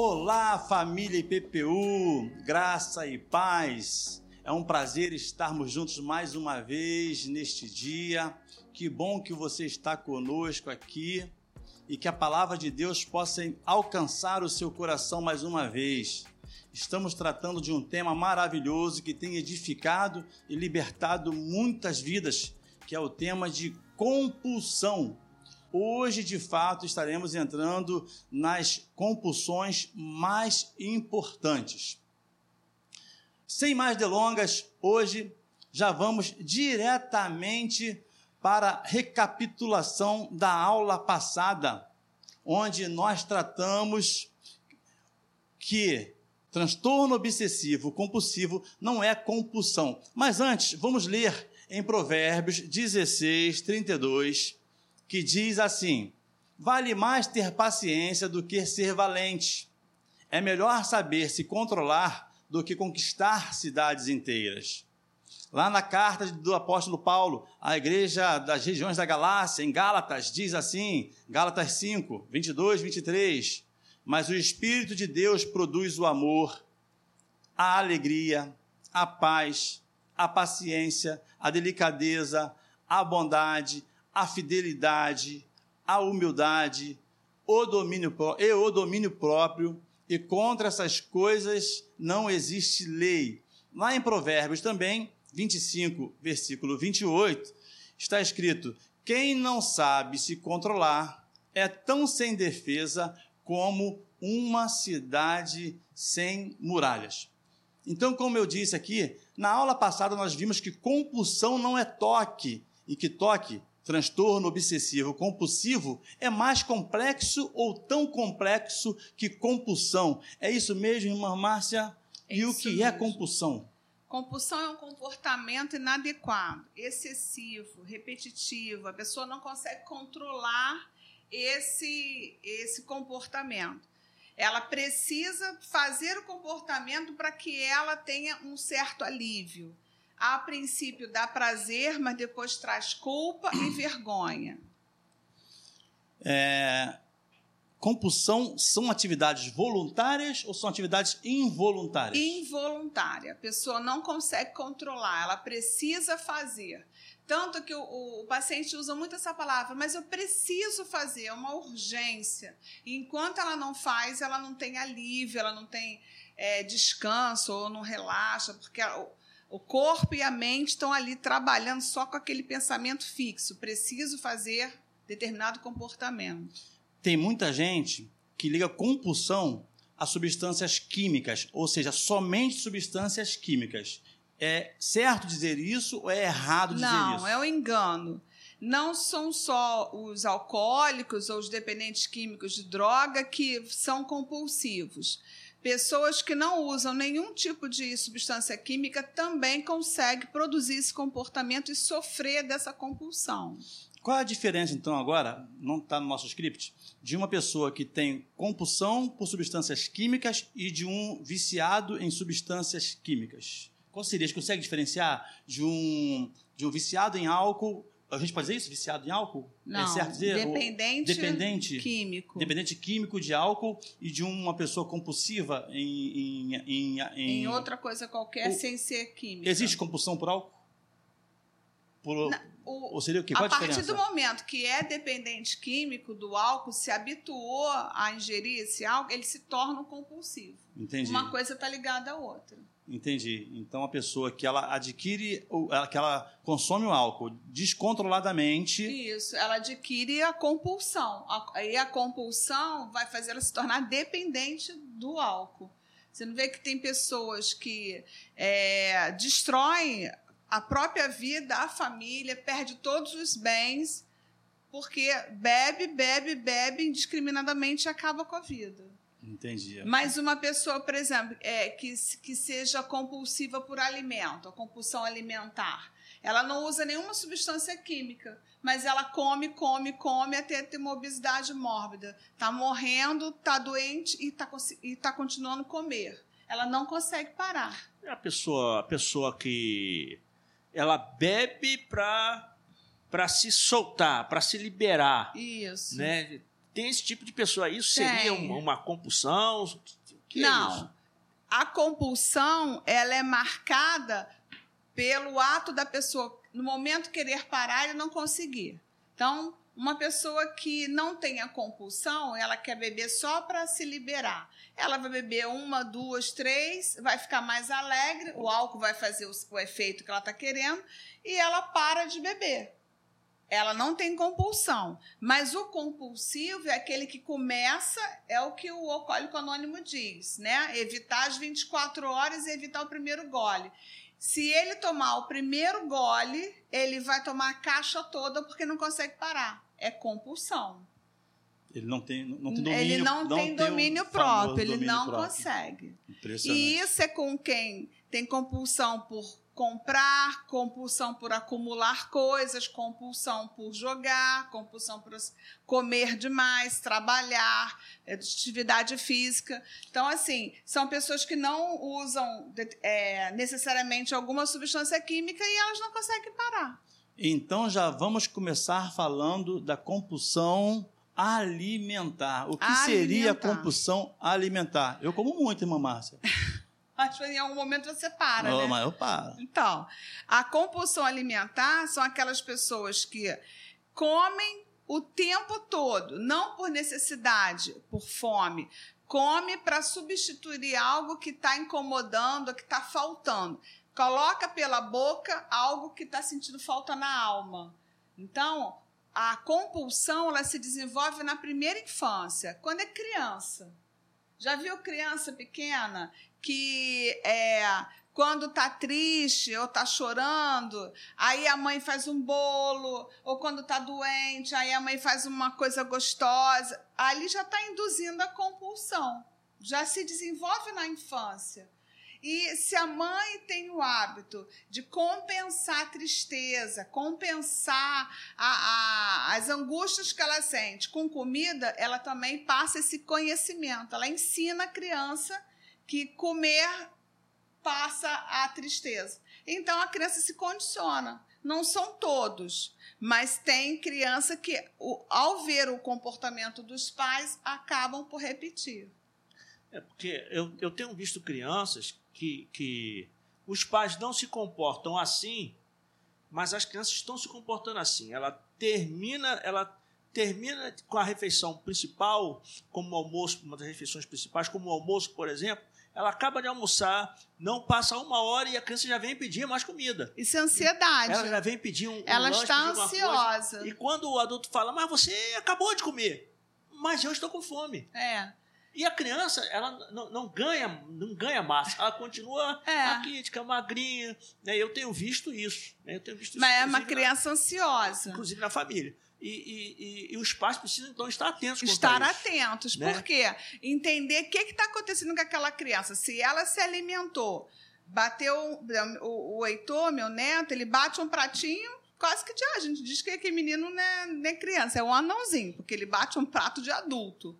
Olá, família IPPU, graça e paz. É um prazer estarmos juntos mais uma vez neste dia. Que bom que você está conosco aqui e que a palavra de Deus possa alcançar o seu coração mais uma vez. Estamos tratando de um tema maravilhoso que tem edificado e libertado muitas vidas, que é o tema de compulsão. Hoje, de fato, estaremos entrando nas compulsões mais importantes. Sem mais delongas, hoje já vamos diretamente para a recapitulação da aula passada, onde nós tratamos que transtorno obsessivo compulsivo não é compulsão. Mas antes, vamos ler em Provérbios 16, 32 que diz assim: Vale mais ter paciência do que ser valente. É melhor saber se controlar do que conquistar cidades inteiras. Lá na carta do apóstolo Paulo à igreja das regiões da Galácia, em Gálatas, diz assim, Gálatas 5, 22, 23, Mas o Espírito de Deus produz o amor, a alegria, a paz, a paciência, a delicadeza, a bondade, a fidelidade, a humildade, o domínio e o domínio próprio, e contra essas coisas não existe lei. Lá em Provérbios também, 25, versículo 28, está escrito: Quem não sabe se controlar é tão sem defesa como uma cidade sem muralhas. Então, como eu disse aqui, na aula passada nós vimos que compulsão não é toque, e que toque transtorno obsessivo compulsivo é mais complexo ou tão complexo que compulsão. É isso mesmo, irmã Márcia? É e o que é mesmo. é compulsão? Compulsão é um comportamento inadequado, excessivo, repetitivo. A pessoa não consegue controlar esse, esse comportamento. Ela precisa fazer o comportamento para que ela tenha um certo alívio a princípio dá prazer, mas depois traz culpa e vergonha. É, compulsão são atividades voluntárias ou são atividades involuntárias? Involuntária. A pessoa não consegue controlar, ela precisa fazer. Tanto que o, o, o, paciente usa muito essa palavra, mas eu preciso fazer, é uma urgência. E enquanto ela não faz, ela não tem alívio, ela não tem é, descanso ou não relaxa, porque o corpo e a mente estão ali trabalhando só com aquele pensamento fixo. Preciso fazer determinado comportamento. Tem muita gente que liga compulsão a substâncias químicas, ou seja, somente substâncias químicas. É certo dizer isso ou é errado dizer Não, isso? Não, é um engano. Não são só os alcoólicos ou os dependentes químicos de droga que são compulsivos Pessoas que não usam nenhum tipo de substância química também conseguem produzir esse comportamento e sofrer dessa compulsão. Qual é a diferença, então, agora, não está no nosso script, de uma pessoa que tem compulsão por substâncias químicas e de um viciado em substâncias químicas? Qual seria? Você consegue diferenciar de um, de um viciado em álcool a gente pode dizer isso? Viciado em álcool? É Não, é certo dizer? Dependente, dependente químico. Dependente químico de álcool e de uma pessoa compulsiva em... Em, em, em, em outra coisa qualquer sem ser química. Existe compulsão por álcool? Por, Não, o, ou seria o quê? Qual a, a partir do momento que é dependente químico do álcool, se habituou a ingerir esse álcool, ele se torna um compulsivo. Entendi. Uma coisa está ligada à outra. Entendi. Então a pessoa que ela adquire, que ela consome o álcool descontroladamente. Isso, ela adquire a compulsão. E a compulsão vai fazer ela se tornar dependente do álcool. Você não vê que tem pessoas que é, destroem a própria vida, a família, perde todos os bens, porque bebe, bebe, bebe indiscriminadamente e acaba com a vida. Entendi. Mas uma pessoa, por exemplo, é, que, que seja compulsiva por alimento, a compulsão alimentar, ela não usa nenhuma substância química, mas ela come, come, come até ter uma obesidade mórbida. Está morrendo, está doente e está e tá continuando a comer. Ela não consegue parar. É a pessoa, a pessoa que ela bebe para para se soltar, para se liberar. Isso. Né? Tem esse tipo de pessoa. Isso seria uma, uma compulsão? É não. isso? A compulsão, ela é marcada pelo ato da pessoa, no momento querer parar e não conseguir. Então, uma pessoa que não tem a compulsão, ela quer beber só para se liberar. Ela vai beber uma, duas, três, vai ficar mais alegre, o álcool vai fazer o, o efeito que ela está querendo e ela para de beber. Ela não tem compulsão. Mas o compulsivo é aquele que começa, é o que o alcoólico anônimo diz, né? Evitar as 24 horas e evitar o primeiro gole. Se ele tomar o primeiro gole, ele vai tomar a caixa toda porque não consegue parar. É compulsão. Ele não tem, não tem domínio ele não, tem o domínio próprio, ele domínio não próprio. consegue. E isso é com quem tem compulsão por comprar, compulsão por acumular coisas, compulsão por jogar, compulsão por comer demais, trabalhar, é, atividade física. Então, assim, são pessoas que não usam é, necessariamente alguma substância química e elas não conseguem parar. Então já vamos começar falando da compulsão alimentar. O que seria a Alimentar. compulsão alimentar? Eu como muito, irmã Márcia. Acho que em algum momento você para, Não, né? Mas eu paro. Então, a compulsão alimentar são aquelas pessoas que comem o tempo todo, não por necessidade, por fome. Come para substituir algo que está incomodando, que está faltando. Coloca pela boca algo que está sentindo falta na alma. Então, a compulsão ela se desenvolve na primeira infância, quando é criança. Já viu criança pequena que é, quando tá triste ou tá chorando, aí a mãe faz um bolo, ou quando tá doente, aí a mãe faz uma coisa gostosa, ali já está induzindo a compulsão. Já se desenvolve na infância. E se a mãe tem o hábito de compensar a tristeza, compensar a- a- as angústias que ela sente com comida, ela também passa esse conhecimento. Ela ensina a criança que comer passa a tristeza. Então a criança se condiciona. Não são todos, mas tem criança que, ao ver o comportamento dos pais, acabam por repetir. É porque eu, eu tenho visto crianças que, que os pais não se comportam assim, mas as crianças estão se comportando assim. Ela termina, ela termina com a refeição principal, como o almoço, uma das refeições principais, como o almoço, por exemplo. Ela acaba de almoçar, não passa uma hora e a criança já vem pedir mais comida. Isso é ansiedade. Ela já vem pedir um, um Ela lanche, está alguma coisa. ansiosa. E quando o adulto fala, mas você acabou de comer, mas eu estou com fome. É. E a criança, ela não, não ganha, não ganha massa, ela continua É. raquítica, magrinha. Né? Eu tenho visto isso. Né? Eu tenho visto isso, Mas é uma criança na, ansiosa. inclusive na família. E, e- e- e os pais precisam, então, estar atentos Estar isso. atentos. né? Por quê? Entender o que está acontecendo com aquela criança. Se ela se alimentou, bateu. O, o Heitor, meu neto, ele bate um pratinho. Quase que de ah, a gente diz que aquele menino não é, não é criança, é um anãozinho, porque ele bate um prato de adulto.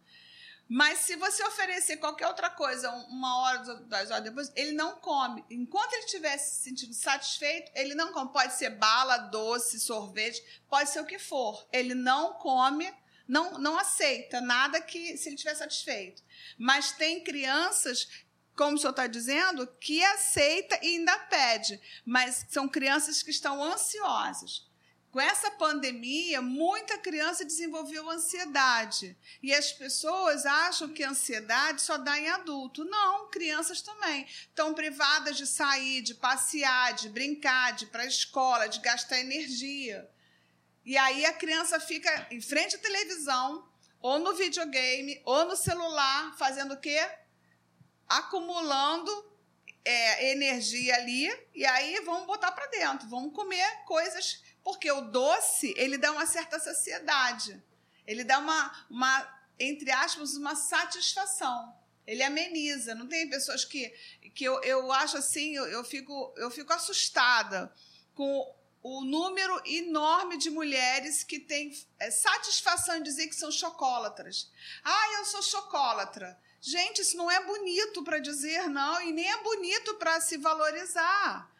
Mas se você oferecer qualquer outra coisa um- uma hora, duas horas depois, ele não come. Enquanto ele estiver se sentindo satisfeito, ele não come. Pode ser bala, doce, sorvete, pode ser o que for. Ele não come, não, não aceita nada que se ele estiver satisfeito. Mas tem crianças, como o senhor está dizendo, que aceita e ainda pede. Mas são crianças que estão ansiosas. Com essa pandemia, muita criança desenvolveu ansiedade. E as pessoas acham que a ansiedade só dá em adulto. Não, crianças também. Estão privadas de sair, de passear, de brincar, de ir para a escola, de gastar energia. E aí a criança fica em frente à televisão, ou no videogame, ou no celular, fazendo o quê? Acumulando é, energia ali, e aí vamos botar para dentro, vamos comer coisas porque o doce, ele dá uma certa saciedade. Ele dá uma, uma entre aspas, uma satisfação. Ele ameniza. Não tem pessoas que, que eu, eu acho assim, eu, eu, fico, eu fico assustada com o número enorme de mulheres que têm é, satisfação em dizer que são chocólatras. Ah, eu sou chocólatra. Gente, isso não é bonito para dizer, não, e nem é bonito para se valorizar.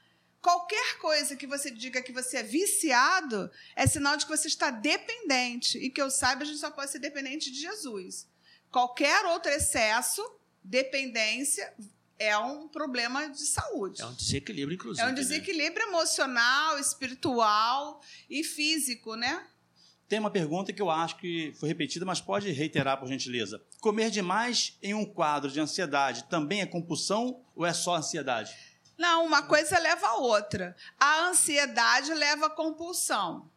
Qualquer coisa que você diga que você é viciado é sinal de que você está dependente. E que eu saiba, a gente só pode ser dependente de Jesus. Qualquer outro excesso, dependência, é um problema de saúde. É um desequilíbrio, inclusive. É um né? desequilíbrio né? emocional, espiritual e físico, né? Tem uma pergunta que eu acho que foi repetida, mas pode reiterar, por gentileza. Comer demais em um quadro de ansiedade também é compulsão ou é só ansiedade? Não, uma coisa leva a outra. A ansiedade leva à compulsão.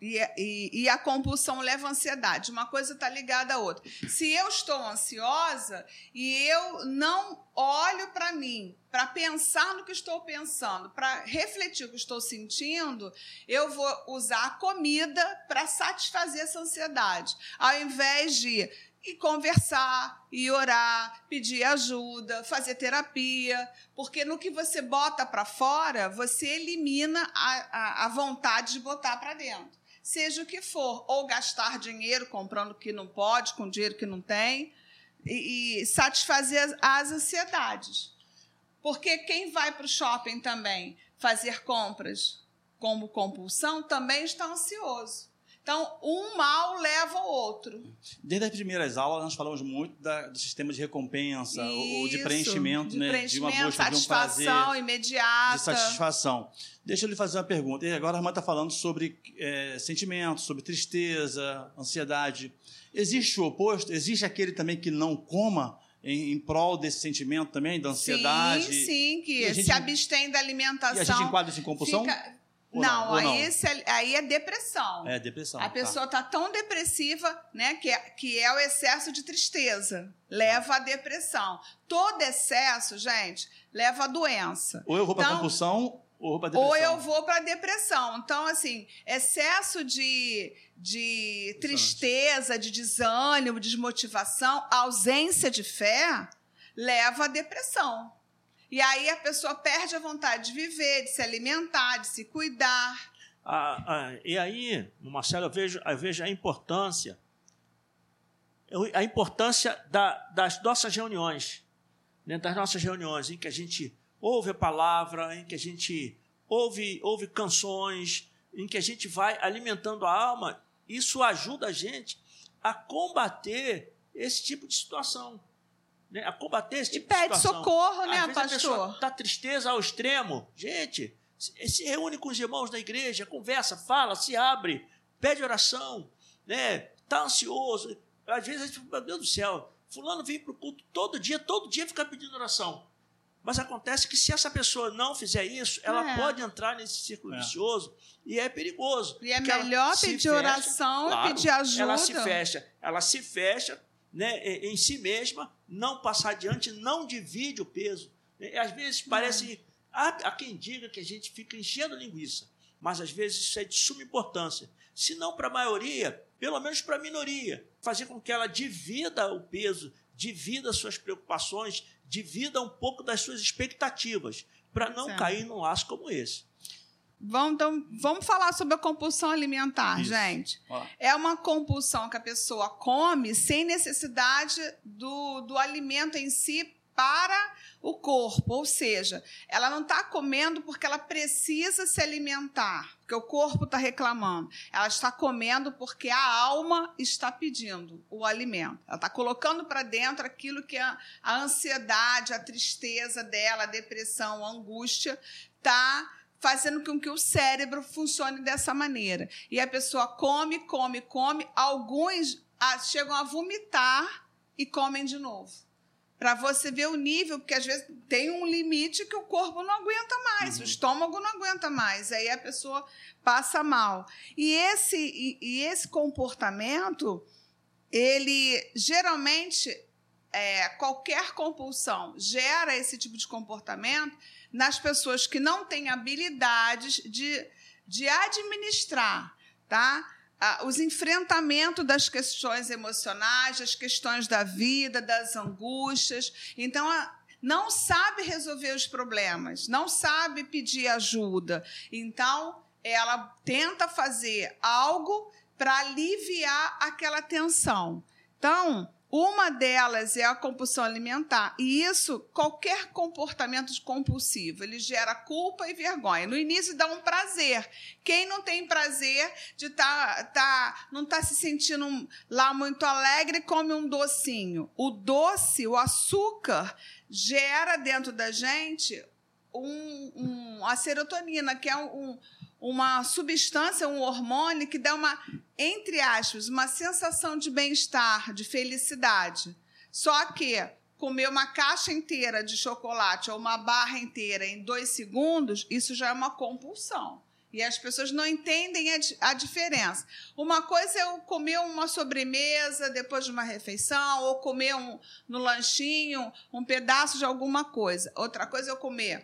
E, e, e, a compulsão leva à ansiedade. Uma coisa está ligada à outra. Se eu estou ansiosa e eu não olho para mim, para pensar no que estou pensando, para refletir o que estou sentindo, eu vou usar a comida para satisfazer essa ansiedade. Ao invés de e conversar, e orar, pedir ajuda, fazer terapia, porque no que você bota para fora, você elimina a, a, a vontade de botar para dentro seja o que for, ou gastar dinheiro comprando o que não pode, com dinheiro que não tem, e, e satisfazer as ansiedades. Porque quem vai para o shopping também fazer compras como compulsão também está ansioso. Então, um mal leva ao outro. Desde as primeiras aulas, nós falamos muito da, do sistema de recompensa, Isso, ou de preenchimento, de, né? preenchimento, de uma busca de um prazer. imediata. De satisfação. Deixa eu lhe fazer uma pergunta. E agora a irmã está falando sobre é, sentimentos, sobre tristeza, ansiedade. Existe o oposto? Existe aquele também que não coma em, em, prol desse sentimento também, da ansiedade. Sim, sim, que gente, se abstém da alimentação. E a gente enquadra isso em compulsão? Fica, não, não, aí, não? Esse, aí é depressão. É depressão. A pessoa está tá tão depressiva, né, que é, que é o excesso de tristeza. Leva à depressão. Todo excesso, gente, leva à doença. Ou eu vou para então, compulsão ou vou para depressão. Ou eu vou para depressão. Então, assim, excesso de, de tristeza, de desânimo, desmotivação, ausência de fé, leva à depressão. E aí a pessoa perde a vontade de viver, de se alimentar, de se cuidar. Ah, ah, e aí, Marcelo, eu vejo, eu vejo a importância, a importância da, das nossas reuniões, né, das nossas reuniões, em que a gente ouve a palavra, em que a gente ouve, ouve canções, em que a gente vai alimentando a alma. Isso ajuda a gente a combater esse tipo de situação né, a combater esse tipo e pede socorro, né, Às vezes pastor? A pessoa está tristeza ao extremo. Gente, se reúne com os irmãos da igreja, conversa, fala, se abre, pede oração, né? Está ansioso. Às vezes a gente meu Deus do céu, fulano vem para o culto todo dia, todo dia fica pedindo oração. Mas acontece que se essa pessoa não fizer isso, ela é. pode entrar nesse círculo é. vicioso e é perigoso. E é melhor pedir fecha, oração claro, e pedir ajuda. Ela se fecha, ela se fecha né, em si mesma, não passar adiante, não divide o peso. Né, às vezes parece. Há, há quem diga que a gente fica enchendo linguiça, mas às vezes isso é de suma importância. Se não para a maioria, pelo menos para a minoria. Fazer com que ela divida o peso, divida suas preocupações, divida um pouco das suas expectativas, para não certo. cair num laço como esse. Vamos, então, vamos falar sobre a compulsão alimentar, Isso. gente. Olá. É uma compulsão que a pessoa come sem necessidade do, do alimento em si para o corpo, ou seja, ela não está comendo porque ela precisa se alimentar, porque o corpo está reclamando. Ela está comendo porque a alma está pedindo o alimento. Ela está colocando para dentro aquilo que a, a ansiedade, a tristeza dela, a depressão, a angústia está fazendo com que o cérebro funcione dessa maneira. E a pessoa come, come, come, alguns ah, chegam a vomitar e comem de novo. Para você ver o nível, porque às vezes tem um limite que o corpo não aguenta mais, uhum. o estômago não aguenta mais, aí a pessoa passa mal. E esse, e, e esse comportamento, ele geralmente, é, qualquer compulsão gera esse tipo de comportamento nas pessoas que não têm habilidades de, de administrar, tá? os enfrentamentos das questões emocionais, das questões da vida, das angústias. Então, não sabe resolver os problemas, não sabe pedir ajuda. Então, ela tenta fazer algo para aliviar aquela tensão. Então, Uma delas é a compulsão alimentar. E isso, qualquer comportamento compulsivo, ele gera culpa e vergonha. No início dá um prazer. Quem não tem prazer de tá, tá, não tá se sentindo lá muito alegre, come um docinho. O doce, o açúcar, gera dentro da gente um, um, a serotonina, que é um, uma substância, um hormônio que dá uma, entre aspas, uma sensação de bem-estar, de felicidade. Só que comer uma caixa inteira de chocolate ou uma barra inteira em dois segundos, isso já é uma compulsão. E as pessoas não entendem a, diferença. Uma coisa é eu comer uma sobremesa depois de uma refeição, ou comer um, no lanchinho um pedaço de alguma coisa. Outra coisa é eu comer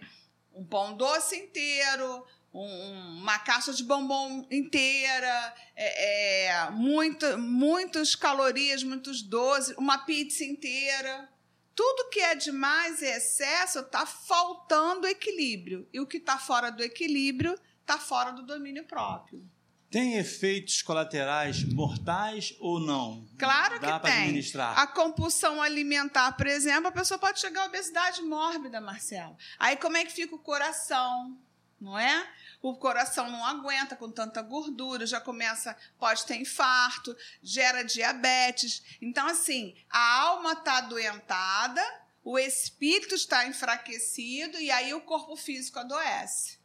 um pão doce inteiro, um, uma caixa de bombom inteira, é, é, muito, muitas calorias, muitos doces, uma pizza inteira. Tudo que é demais e excesso está faltando equilíbrio. E o que está fora do equilíbrio está fora do domínio próprio. Tem efeitos colaterais mortais ou não? Claro Dá que tem. Administrar. A compulsão alimentar, por exemplo, a pessoa pode chegar à obesidade mórbida, Marcelo. Aí como é que fica o coração? Não é? O coração não aguenta com tanta gordura, já começa, pode ter infarto, gera diabetes. Então, assim, a alma está adoentada, o espírito está enfraquecido e aí o corpo físico adoece.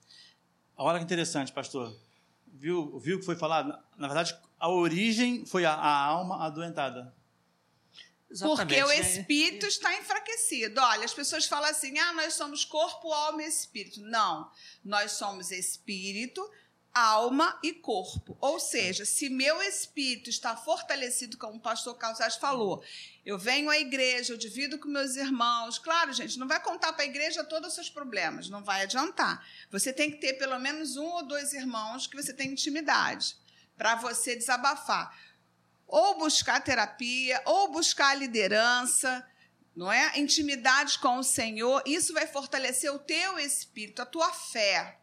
Olha que interessante, pastor viu, viu que foi falado? Na verdade, a origem foi a, a alma adoentada. Exatamente. Porque o espírito está enfraquecido. Olha, as pessoas falam assim: ah, nós somos corpo, alma e espírito. Não. Nós somos espírito, alma e corpo. Ou seja, se meu espírito está fortalecido, como o pastor Calças falou, eu venho à igreja, eu divido com meus irmãos. Claro, gente, não vai contar para a igreja todos os seus problemas, não vai adiantar. Você tem que ter pelo menos um ou dois irmãos que você tem intimidade para você desabafar. Ou buscar terapia, ou buscar liderança, não é? Intimidade com o Senhor, isso vai fortalecer o teu espírito, a tua fé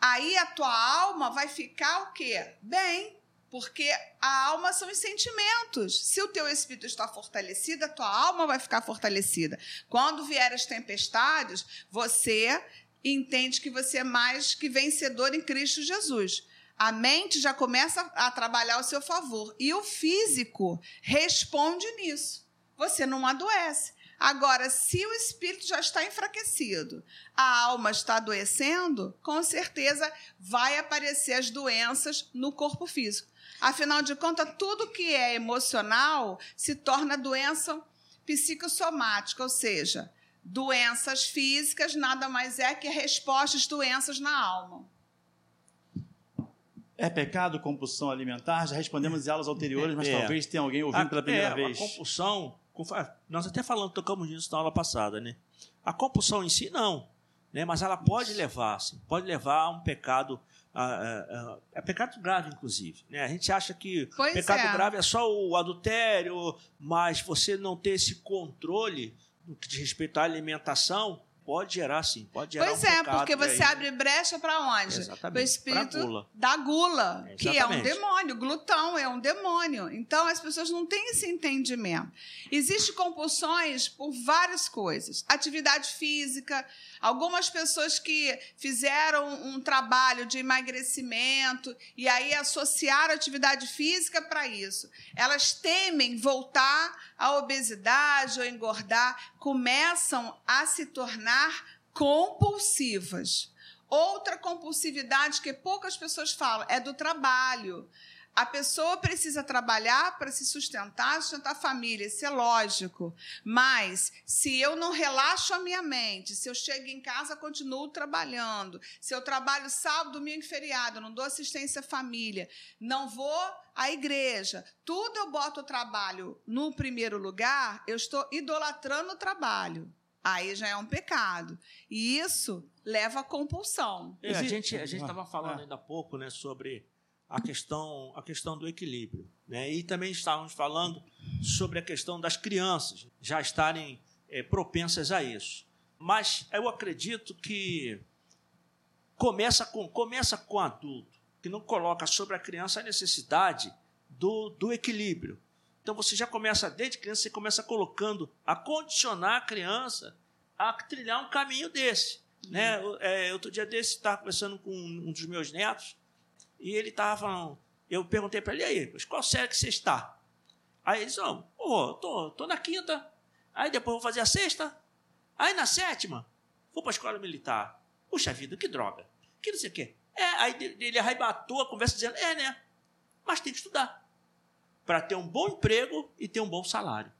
aí a tua alma vai ficar o quê? Bem, porque a alma são os sentimentos. Se o teu espírito está fortalecido, a tua alma vai ficar fortalecida. Quando vier as tempestades, você entende que você é mais que vencedor em Cristo Jesus. A mente já começa a trabalhar ao seu favor e o físico responde nisso. Você não adoece. Agora, se o espírito já está enfraquecido, a alma está adoecendo, com certeza vai aparecer as doenças no corpo físico. Afinal de contas, tudo que é emocional se torna doença psicossomática, ou seja, doenças físicas nada mais é que respostas doenças na alma. É pecado compulsão alimentar? Já respondemos em aulas anteriores, mas é. talvez tenha alguém ouvindo pela primeira é, vez. A compulsão nós até falando, tocamos nisso na aula passada, né? A compulsão em si, não. Né? Mas ela pode levar, assim, pode levar a um pecado. A, a, a, é pecado grave, inclusive. Né? A gente acha que pois pecado é. grave é só o adultério, mas você não ter esse controle no que diz respeito à alimentação, Pode gerar, sim. Pode gerar pois um é, porque você aí. abre brecha para onde? Exatamente. O espírito gula. da gula, é, que é um demônio. Glutão é um demônio. Então, as pessoas não têm esse entendimento. Existem compulsões por várias coisas. Atividade física. Algumas pessoas que fizeram um trabalho de emagrecimento e aí associaram atividade física para isso. Elas temem voltar à obesidade ou engordar, começam a se tornar compulsivas. Outra compulsividade que poucas pessoas falam é do trabalho. A pessoa precisa trabalhar para se sustentar, sustentar a família, isso é lógico. Mas se eu não relaxo a minha mente, se eu chego em casa, continuo trabalhando, se eu trabalho sábado, domingo e feriado, não dou assistência à família, não vou à igreja, tudo eu boto o trabalho no primeiro lugar, eu estou idolatrando o trabalho. Aí já é um pecado. E isso leva à compulsão. É, a gente a estava falando ainda há pouco né, sobre a questão, a questão do equilíbrio. Né? E também estávamos falando sobre a questão das crianças já estarem é, propensas a isso. Mas eu acredito que começa com, começa com o adulto, que não coloca sobre a criança a necessidade do, do equilíbrio. Então você já começa, desde criança, você começa colocando, a condicionar a criança a trilhar um caminho desse. Uhum. Né? É, outro dia desse, estava conversando com um dos meus netos, e ele estava falando, eu perguntei para ele, aí, mas qual série que você está? Aí ele disse, oh, oh tô, tô na quinta, aí depois vou fazer a sexta, aí na sétima, vou para a escola militar. Puxa vida, que droga, que não sei o quê. É, aí ele arrebatou a conversa dizendo, é, né, mas tem que estudar para ter um bom emprego e ter um bom salário.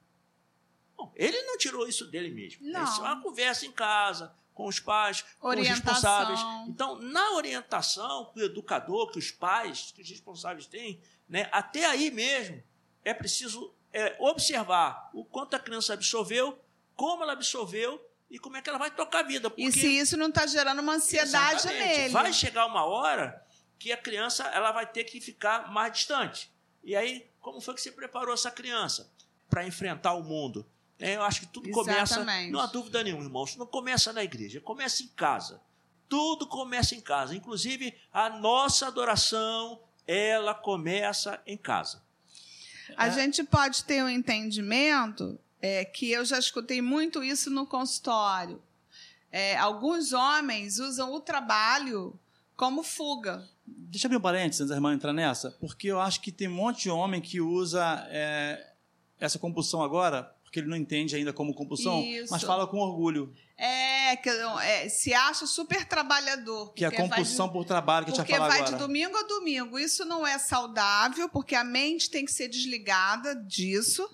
Bom, ele não tirou isso dele mesmo. Não. Isso é uma conversa em casa, com os pais, com os responsáveis. Então, na orientação que o educador, que os pais, que os responsáveis têm, né, até aí mesmo, é preciso é, observar o quanto a criança absorveu, como ela absorveu e como é que ela vai tocar a vida. Porque... E se isso não está gerando uma ansiedade Exatamente. nele. Vai chegar uma hora que a criança ela vai ter que ficar mais distante. E aí, como foi que você preparou essa criança para enfrentar o mundo? É, eu acho que tudo Exatamente. começa, não há dúvida nenhuma, irmãos, não começa na igreja, começa em casa. Tudo começa em casa, inclusive a nossa adoração, ela começa em casa. A é. gente pode ter um entendimento é, que eu já escutei muito isso no consultório. É, alguns homens usam o trabalho como fuga. Deixa eu abrir um parênteses antes da irmã entrar nessa, porque eu acho que tem um monte de homem que usa é, essa compulsão agora porque ele não entende ainda como compulsão, Isso. mas fala com orgulho. É, que é, se acha super trabalhador. Que é a compulsão de, por trabalho que a gente vai falar agora. Porque vai de domingo a domingo. Isso não é saudável, porque a mente tem que ser desligada disso.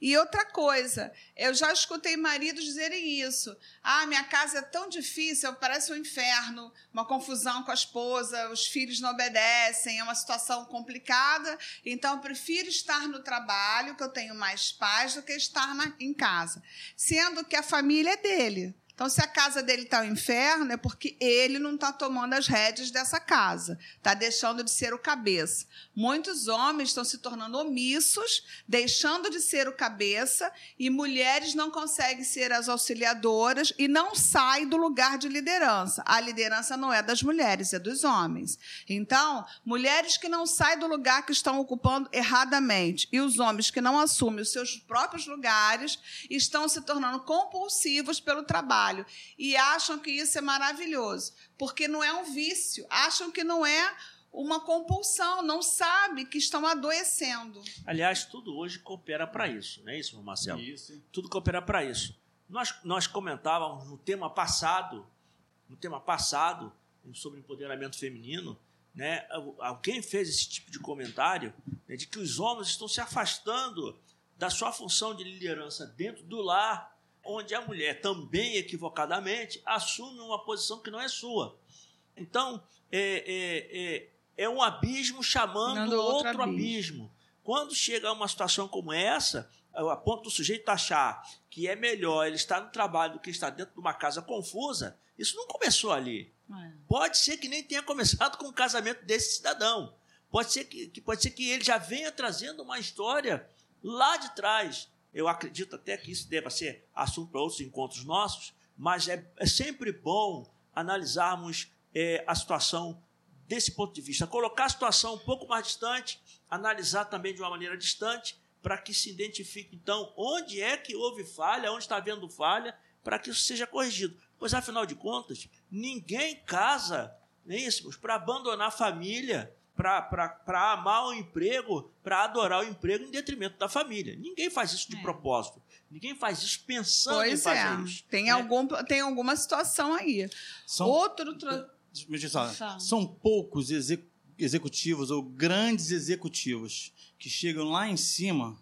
E outra coisa, eu já escutei maridos dizerem isso. Ah, minha casa é tão difícil, parece um inferno, uma confusão com a esposa, os filhos não obedecem, é uma situação complicada. Então, eu prefiro estar no trabalho, que eu tenho mais paz, do que estar na, em casa. Sendo que a família é dele. Então, se a casa dele está um inferno, é porque ele não está tomando as rédeas dessa casa, está deixando de ser o cabeça. Muitos homens estão se tornando omissos, deixando de ser o cabeça, e mulheres não conseguem ser as auxiliadoras e não saem do lugar de liderança. A liderança não é das mulheres, é dos homens. Então, mulheres que não saem do lugar que estão ocupando erradamente e os homens que não assumem os seus próprios lugares estão se tornando compulsivos pelo trabalho trabalho e acham que isso é maravilhoso, porque não é um vício, acham que não é uma compulsão, não sabe que estão adoecendo. Aliás, tudo hoje coopera para isso, não é isso, Marcelo? Isso. Tudo coopera para isso. Nós, nós comentávamos no tema passado, no tema passado, sobre empoderamento feminino, né? Alguém fez esse tipo de comentário né, de que os homens estão se afastando da sua função de liderança dentro do lar onde a mulher também equivocadamente assume uma posição que não é sua. Então, é, é, é, é um abismo chamando outro, outro abismo. abismo. Quando chega a uma situação como essa, a ponto do sujeito achar que é melhor ele estar no trabalho do que estar dentro de uma casa confusa, isso não começou ali. É. Pode ser que nem tenha começado com o casamento desse cidadão. Pode ser que, pode ser que ele já venha trazendo uma história lá de trás. Eu acredito até que isso deva ser assunto para outros encontros nossos, mas é, é sempre bom analisarmos é, a situação desse ponto de vista. Colocar a situação um pouco mais distante, analisar também de uma maneira distante, para que se identifique, então, onde é que houve falha, onde está havendo falha, para que isso seja corrigido. Pois, afinal de contas, ninguém casa, nem é isso, para abandonar a família, para amar o emprego, para adorar o emprego em detrimento da família. Ninguém faz isso de é. propósito. Ninguém faz isso pensando pois em fazer é. isso. Tem, né? algum, tem alguma situação aí. São, Outro. Tra... São poucos executivos ou grandes executivos que chegam lá em cima,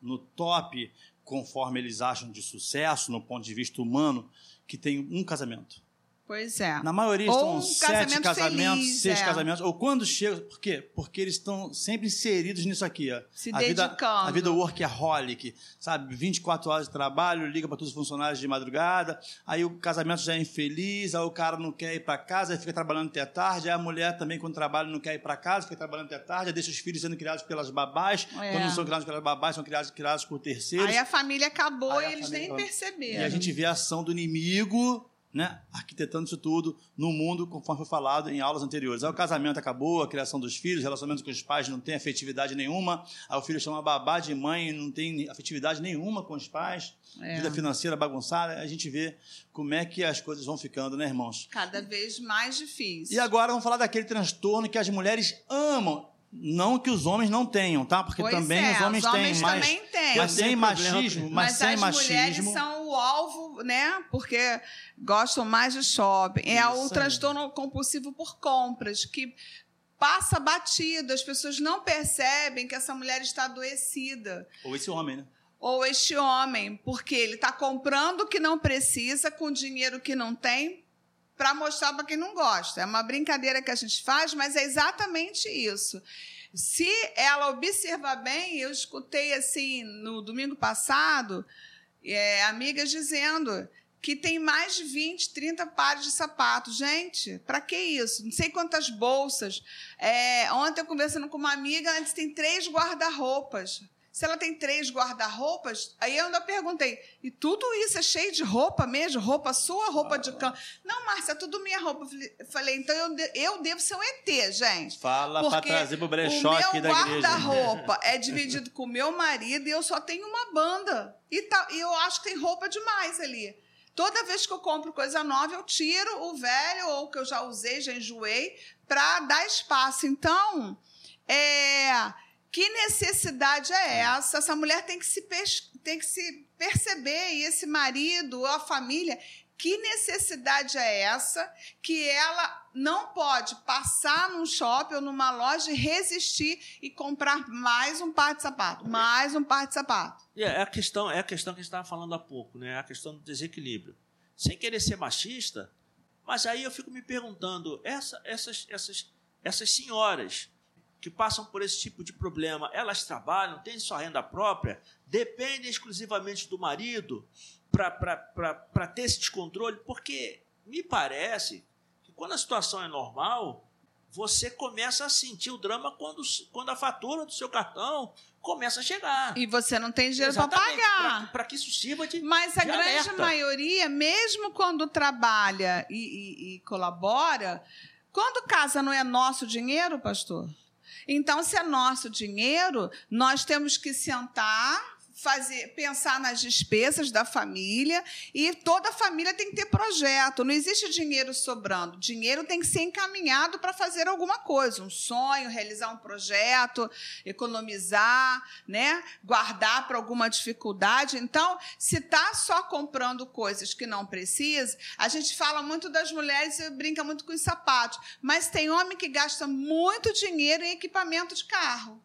no top, conforme eles acham de sucesso, no ponto de vista humano, que tem um casamento. Pois é. Na maioria ou estão um sete casamentos, feliz, seis é. casamentos. Ou quando chega. Por quê? Porque eles estão sempre inseridos nisso aqui. Ó. Se a dedicando. Vida, a vida workaholic, sabe? 24 horas de trabalho, liga para todos os funcionários de madrugada. Aí o casamento já é infeliz, aí o cara não quer ir para casa, aí fica trabalhando até tarde. Aí a mulher também, quando trabalha, não quer ir para casa, fica trabalhando até tarde. Aí deixa os filhos sendo criados pelas babás. É. Quando não são criados pelas babás, são criados, criados por terceiros. Aí a família acabou aí e eles família... nem perceberam. E a gente vê a ação do inimigo né, arquitetando isso tudo no mundo, conforme foi falado em aulas anteriores. Aí o casamento acabou, a criação dos filhos, relacionamento com os pais não tem afetividade nenhuma, aí o filho chama babá de mãe, não tem afetividade nenhuma com os pais, é. vida financeira bagunçada, a gente vê como é que as coisas vão ficando, né, irmãos? Cada vez mais difícil. E agora vamos falar daquele transtorno que as mulheres amam. Não que os homens não tenham, tá? Porque pois também é, os homens, os homens têm, mas, também têm. mas sem machismo, mas, mas sem as machismo. mulheres são o alvo, né? Porque gostam mais de shopping. É Isso o aí. transtorno compulsivo por compras, que passa batido, as pessoas não percebem que essa mulher está adoecida. Ou esse homem, né? Ou este homem, porque ele está comprando o que não precisa com dinheiro que não tem para mostrar para quem não gosta. É uma brincadeira que a gente faz, mas é exatamente isso. Se ela observar bem, eu escutei assim no domingo passado é, amigas dizendo que tem mais de 20, 30 pares de sapatos. Gente, para que isso? Não sei quantas bolsas. É, ontem eu conversando com uma amiga, que tem três guarda-roupas. Se ela tem três guarda-roupas, aí eu ainda perguntei, e tudo isso é cheio de roupa mesmo? Roupa sua, roupa de cão? Não, Márcia, é tudo minha roupa. Eu Falei, então eu, de- eu devo ser um ET, gente. Fala para trazer pro o brechó aqui meu da igreja. guarda-roupa é dividido com o meu marido e eu só tenho uma banda. E, tá, e eu acho que tem roupa demais ali. Toda vez que eu compro coisa nova, eu tiro o velho ou o que eu já usei, já enjoei, para dar espaço. Então, é, que necessidade é essa? Essa mulher tem que se, tem que se perceber, e esse marido, ou a família, que necessidade é essa que ela não pode passar num shopping ou numa loja e resistir e comprar mais um par de sapato, mais um par de sapato. E É a questão, é a questão que a gente estava falando há pouco, né? É a questão do desequilíbrio. Sem querer ser machista, mas aí eu fico me perguntando, essa- essas, essas, essas senhoras que passam por esse tipo de problema, elas trabalham, têm sua renda própria, dependem exclusivamente do marido para ter esse descontrole? Porque me parece que quando a situação é normal, você começa a sentir o drama quando, quando a fatura do seu cartão começa a chegar. E você não tem dinheiro para pagar. Para que isso sirva de. Mas a de grande alerta. maioria, mesmo quando trabalha e, e- e colabora, quando casa não é nosso dinheiro, pastor? Então, se é nosso dinheiro, nós temos que sentar, fazer, pensar nas despesas da família e toda a família tem que ter projeto. Não existe dinheiro sobrando. Dinheiro tem que ser encaminhado para fazer alguma coisa, um sonho, realizar um projeto, economizar, né? Guardar para alguma dificuldade. Então, se está só comprando coisas que não precisa, a gente fala muito das mulheres e brinca muito com os sapatos, mas tem homem que gasta muito dinheiro em equipamento de carro.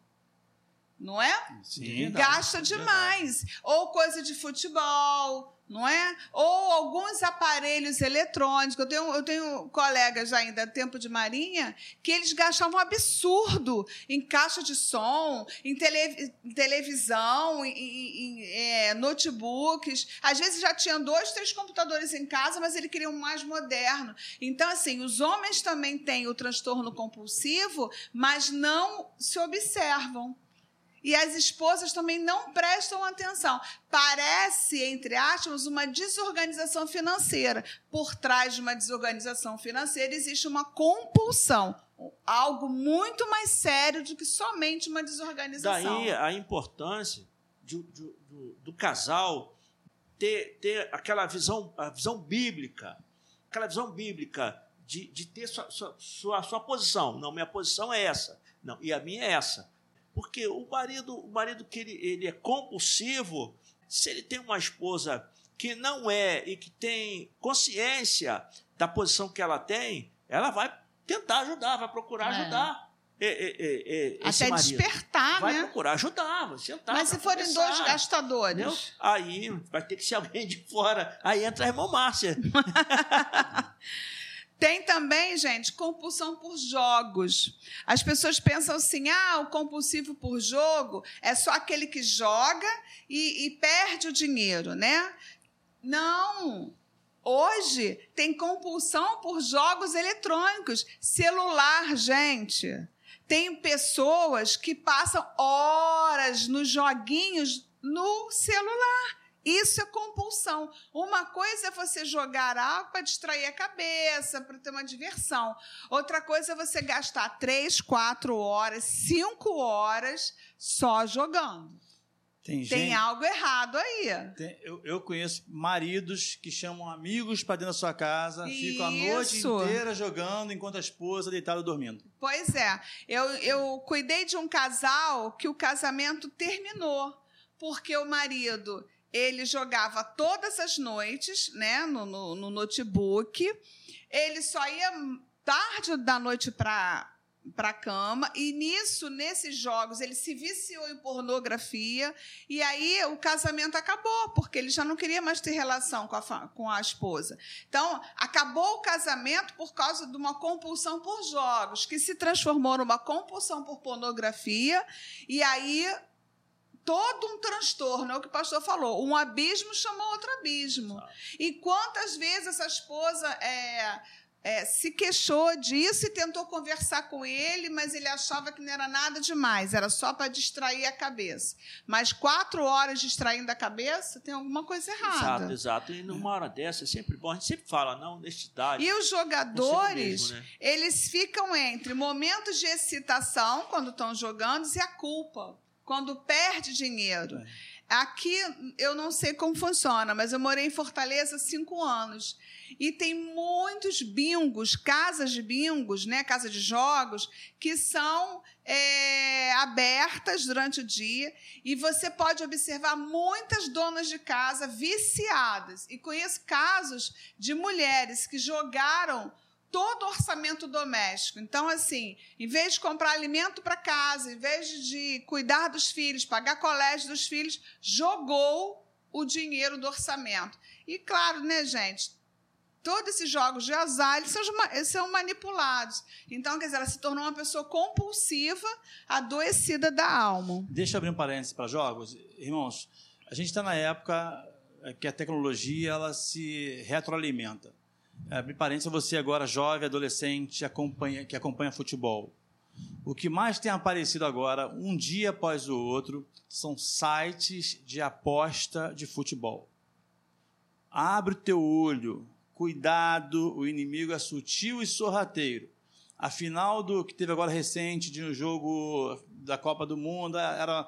Não é? Sim, Gasta demais. Ou coisa de futebol, não é? Ou alguns aparelhos eletrônicos. Eu tenho, eu tenho colegas ainda do tempo de Marinha que eles gastavam um absurdo em caixa de som, em, tele- em televisão, em, em- em, é, notebooks. Às vezes já tinham dois, três computadores em casa, mas ele queria um mais moderno. Então, assim, os homens também têm o transtorno compulsivo, mas não se observam. E as esposas também não prestam atenção. Parece, entre aspas, uma desorganização financeira. Por trás de uma desorganização financeira existe uma compulsão. Algo muito mais sério do que somente uma desorganização. Daí a importância de- de- do, do casal ter, ter aquela visão, a visão bíblica, aquela visão bíblica de, de ter sua, sua, sua, sua posição. Não, minha posição é essa. Não, e a minha é essa. Porque o marido, o marido que ele, ele é compulsivo, se ele tem uma esposa que não é e que tem consciência da posição que ela tem, ela vai tentar ajudar, vai procurar É. ajudar. e- e- e- esse Até marido. despertar, Vai né? procurar ajudar, vai sentar. Mas se forem dois gastadores. entendeu? Aí vai ter que ser alguém de fora. Aí entra a irmã Márcia. Tem também, gente, compulsão por jogos. As pessoas pensam assim: ah, o compulsivo por jogo é só aquele que joga e, e perde o dinheiro, né? Não. Hoje tem compulsão por jogos eletrônicos, celular, gente. Tem pessoas que passam horas nos joguinhos no celular Isso é compulsão. Uma coisa é você jogar água para distrair a cabeça, para ter uma diversão. Outra coisa é você gastar três, quatro horas, cinco horas só jogando. Tem, gente, tem algo errado aí. Tem, eu, eu, conheço maridos que chamam amigos para dentro da sua casa, Isso. ficam a noite inteira jogando enquanto a esposa deitada dormindo. Pois é. Eu, eu cuidei de um casal que o casamento terminou, porque o marido ele jogava todas as noites né, no, no, no notebook, ele só ia tarde da noite para para a cama. E nisso nesses jogos ele se viciou em pornografia. E aí o casamento acabou porque ele já não queria mais ter relação com a, com a esposa. Então acabou o casamento por causa de uma compulsão por jogos que se transformou numa compulsão por pornografia. E aí todo um transtorno, é o que o pastor falou. Um abismo chamou outro abismo. E quantas vezes essa esposa é, é, se queixou disso e tentou conversar com ele, mas ele achava que não era nada demais, era só para distrair a cabeça. Mas quatro horas distraindo a cabeça, tem alguma coisa errada. Exato, exato. E numa hora dessa é sempre bom, a gente sempre fala, não, honestidade. E os jogadores, mesmo, né? eles ficam entre momentos de excitação, quando estão jogando, e a culpa, quando perde dinheiro. É. Aqui eu não sei como funciona, mas eu morei em Fortaleza cinco anos. E tem muitos bingos, casas de bingos, né, casa de jogos, que são é, abertas durante o dia. E você pode observar muitas donas de casa viciadas. E conheço casos de mulheres que jogaram todo o orçamento doméstico. Então, assim, em vez de comprar alimento para casa, em vez de cuidar dos filhos, pagar colégio dos filhos, jogou o dinheiro do orçamento. E claro, né, gente? Todos esses jogos de azar eles são, são manipulados. Então, quer dizer, ela se tornou uma pessoa compulsiva, adoecida da alma. Deixa eu abrir um parênteses para jogos. Irmãos, a gente está na época que a tecnologia ela se retroalimenta. Abrir parênteses, você agora jovem, adolescente, acompanha, que acompanha futebol. O que mais tem aparecido agora, um dia após o outro, são sites de aposta de futebol. Abre o teu olho, cuidado, o inimigo é sutil e sorrateiro. A final do que teve agora recente de um jogo da Copa do Mundo era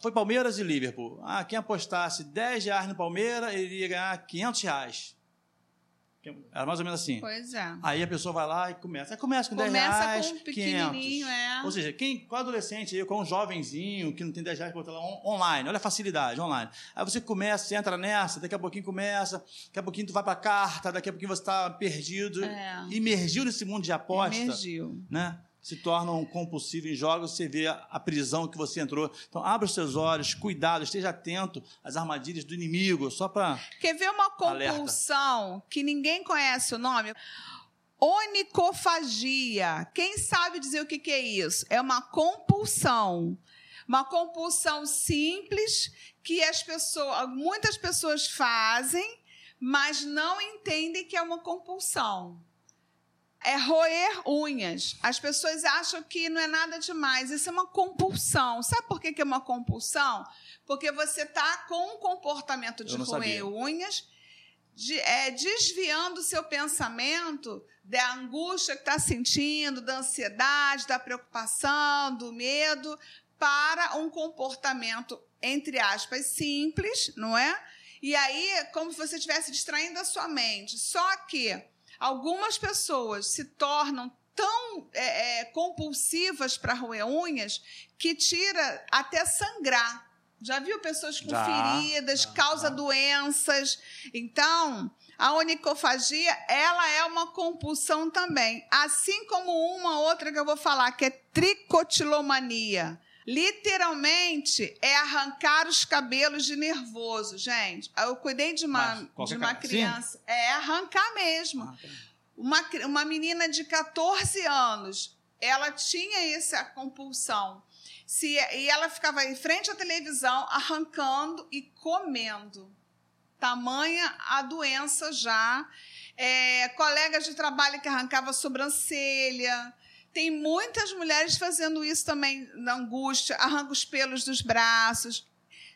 foi Palmeiras e Liverpool. Ah, quem apostasse 10 reais no Palmeiras, ele ia ganhar 500 reais. Era mais ou menos assim. Pois é. Aí a pessoa vai lá e começa. Aí começa com começa 10 reais, com um pequenininho, 500. É. Ou seja, quem, com adolescente, com um jovenzinho que não tem 10 reais botar lá online, olha a facilidade, online. Aí você começa, você entra nessa, daqui a pouquinho começa, daqui a pouquinho tu vai para a carta, daqui a pouquinho você está perdido, é. imergiu nesse mundo de aposta. Imergiu. Né? Se torna um compulsivo em jogos, você vê a prisão que você entrou. Então, abra os seus olhos, cuidado, esteja atento às armadilhas do inimigo, só para. Quer ver uma compulsão alerta. que ninguém conhece o nome? Onicofagia. Quem sabe dizer o que é isso? É uma compulsão. Uma compulsão simples que as pessoas, muitas pessoas fazem, mas não entendem que é uma compulsão é roer unhas. As pessoas acham que não é nada demais. Isso é uma compulsão. Sabe por que é uma compulsão? Porque você está com um comportamento de roer sabia. unhas, de, é, desviando o seu pensamento da angústia que está sentindo, da ansiedade, da preocupação, do medo, para um comportamento, entre aspas, simples, não é? E aí, como se você estivesse distraindo a sua mente. Só que Algumas pessoas se tornam tão é, é, compulsivas para roer unhas que tira até sangrar. Já viu pessoas com já, feridas, já, causa já. doenças. Então, a onicofagia, ela é uma compulsão também. Assim como uma outra que eu vou falar, que é tricotilomania. Literalmente é arrancar os cabelos de nervoso, gente. Eu cuidei de uma, de uma criança. Sim. É arrancar mesmo. Ah, tá. uma, uma menina de 14 anos, ela tinha essa compulsão. Se, e ela ficava em frente à televisão, arrancando e comendo. Tamanha a doença já. É, colegas de trabalho que arrancavam a sobrancelha tem muitas mulheres fazendo isso também na angústia, arranca os pelos dos braços.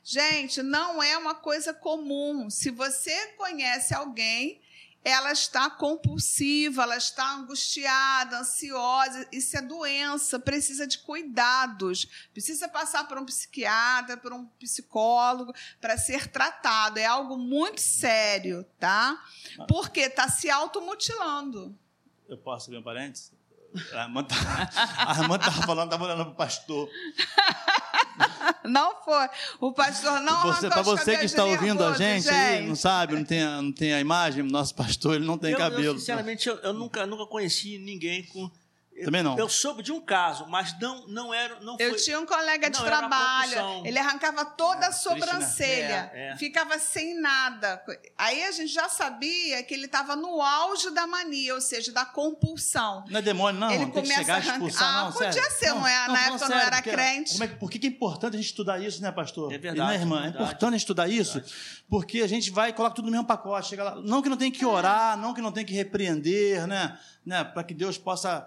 Gente, não é uma coisa comum. Se você conhece alguém, ela está compulsiva, ela está angustiada, ansiosa. Isso é doença, precisa de cuidados. Precisa passar por um psiquiatra, por um psicólogo para ser tratado. É algo muito sério, tá? Porque está se automutilando. Eu posso abrir um parênteses? A irmã estava falando, estava olhando para o pastor. Não foi. O pastor não você, Para você que está ouvindo a gente, gente. Aí, não sabe, não tem, a, não tem a imagem, nosso pastor ele não tem eu, cabelo. Eu, sinceramente, eu, eu, nunca, nunca conheci ninguém com também não. Eu soube de um caso, mas não, não era. Não eu foi... tinha um colega de não, trabalho. Ele arrancava toda a sobrancelha, é, é. ficava sem nada. Aí a gente já sabia que ele estava no auge da mania, ou seja, da compulsão. Não é demônio, não. Ele não começa chegar a a expulsar, ah, não, podia sério. ser, não, é? Na época eu não era porque, crente. É, por que é importante a gente estudar isso, né, pastor? É verdade. E, né, irmã? É, verdade, importante estudar isso, porque a gente vai e coloca tudo no mesmo pacote. Chega lá. Não que não tem que orar, não que não tem que repreender, né? né? Para que Deus possa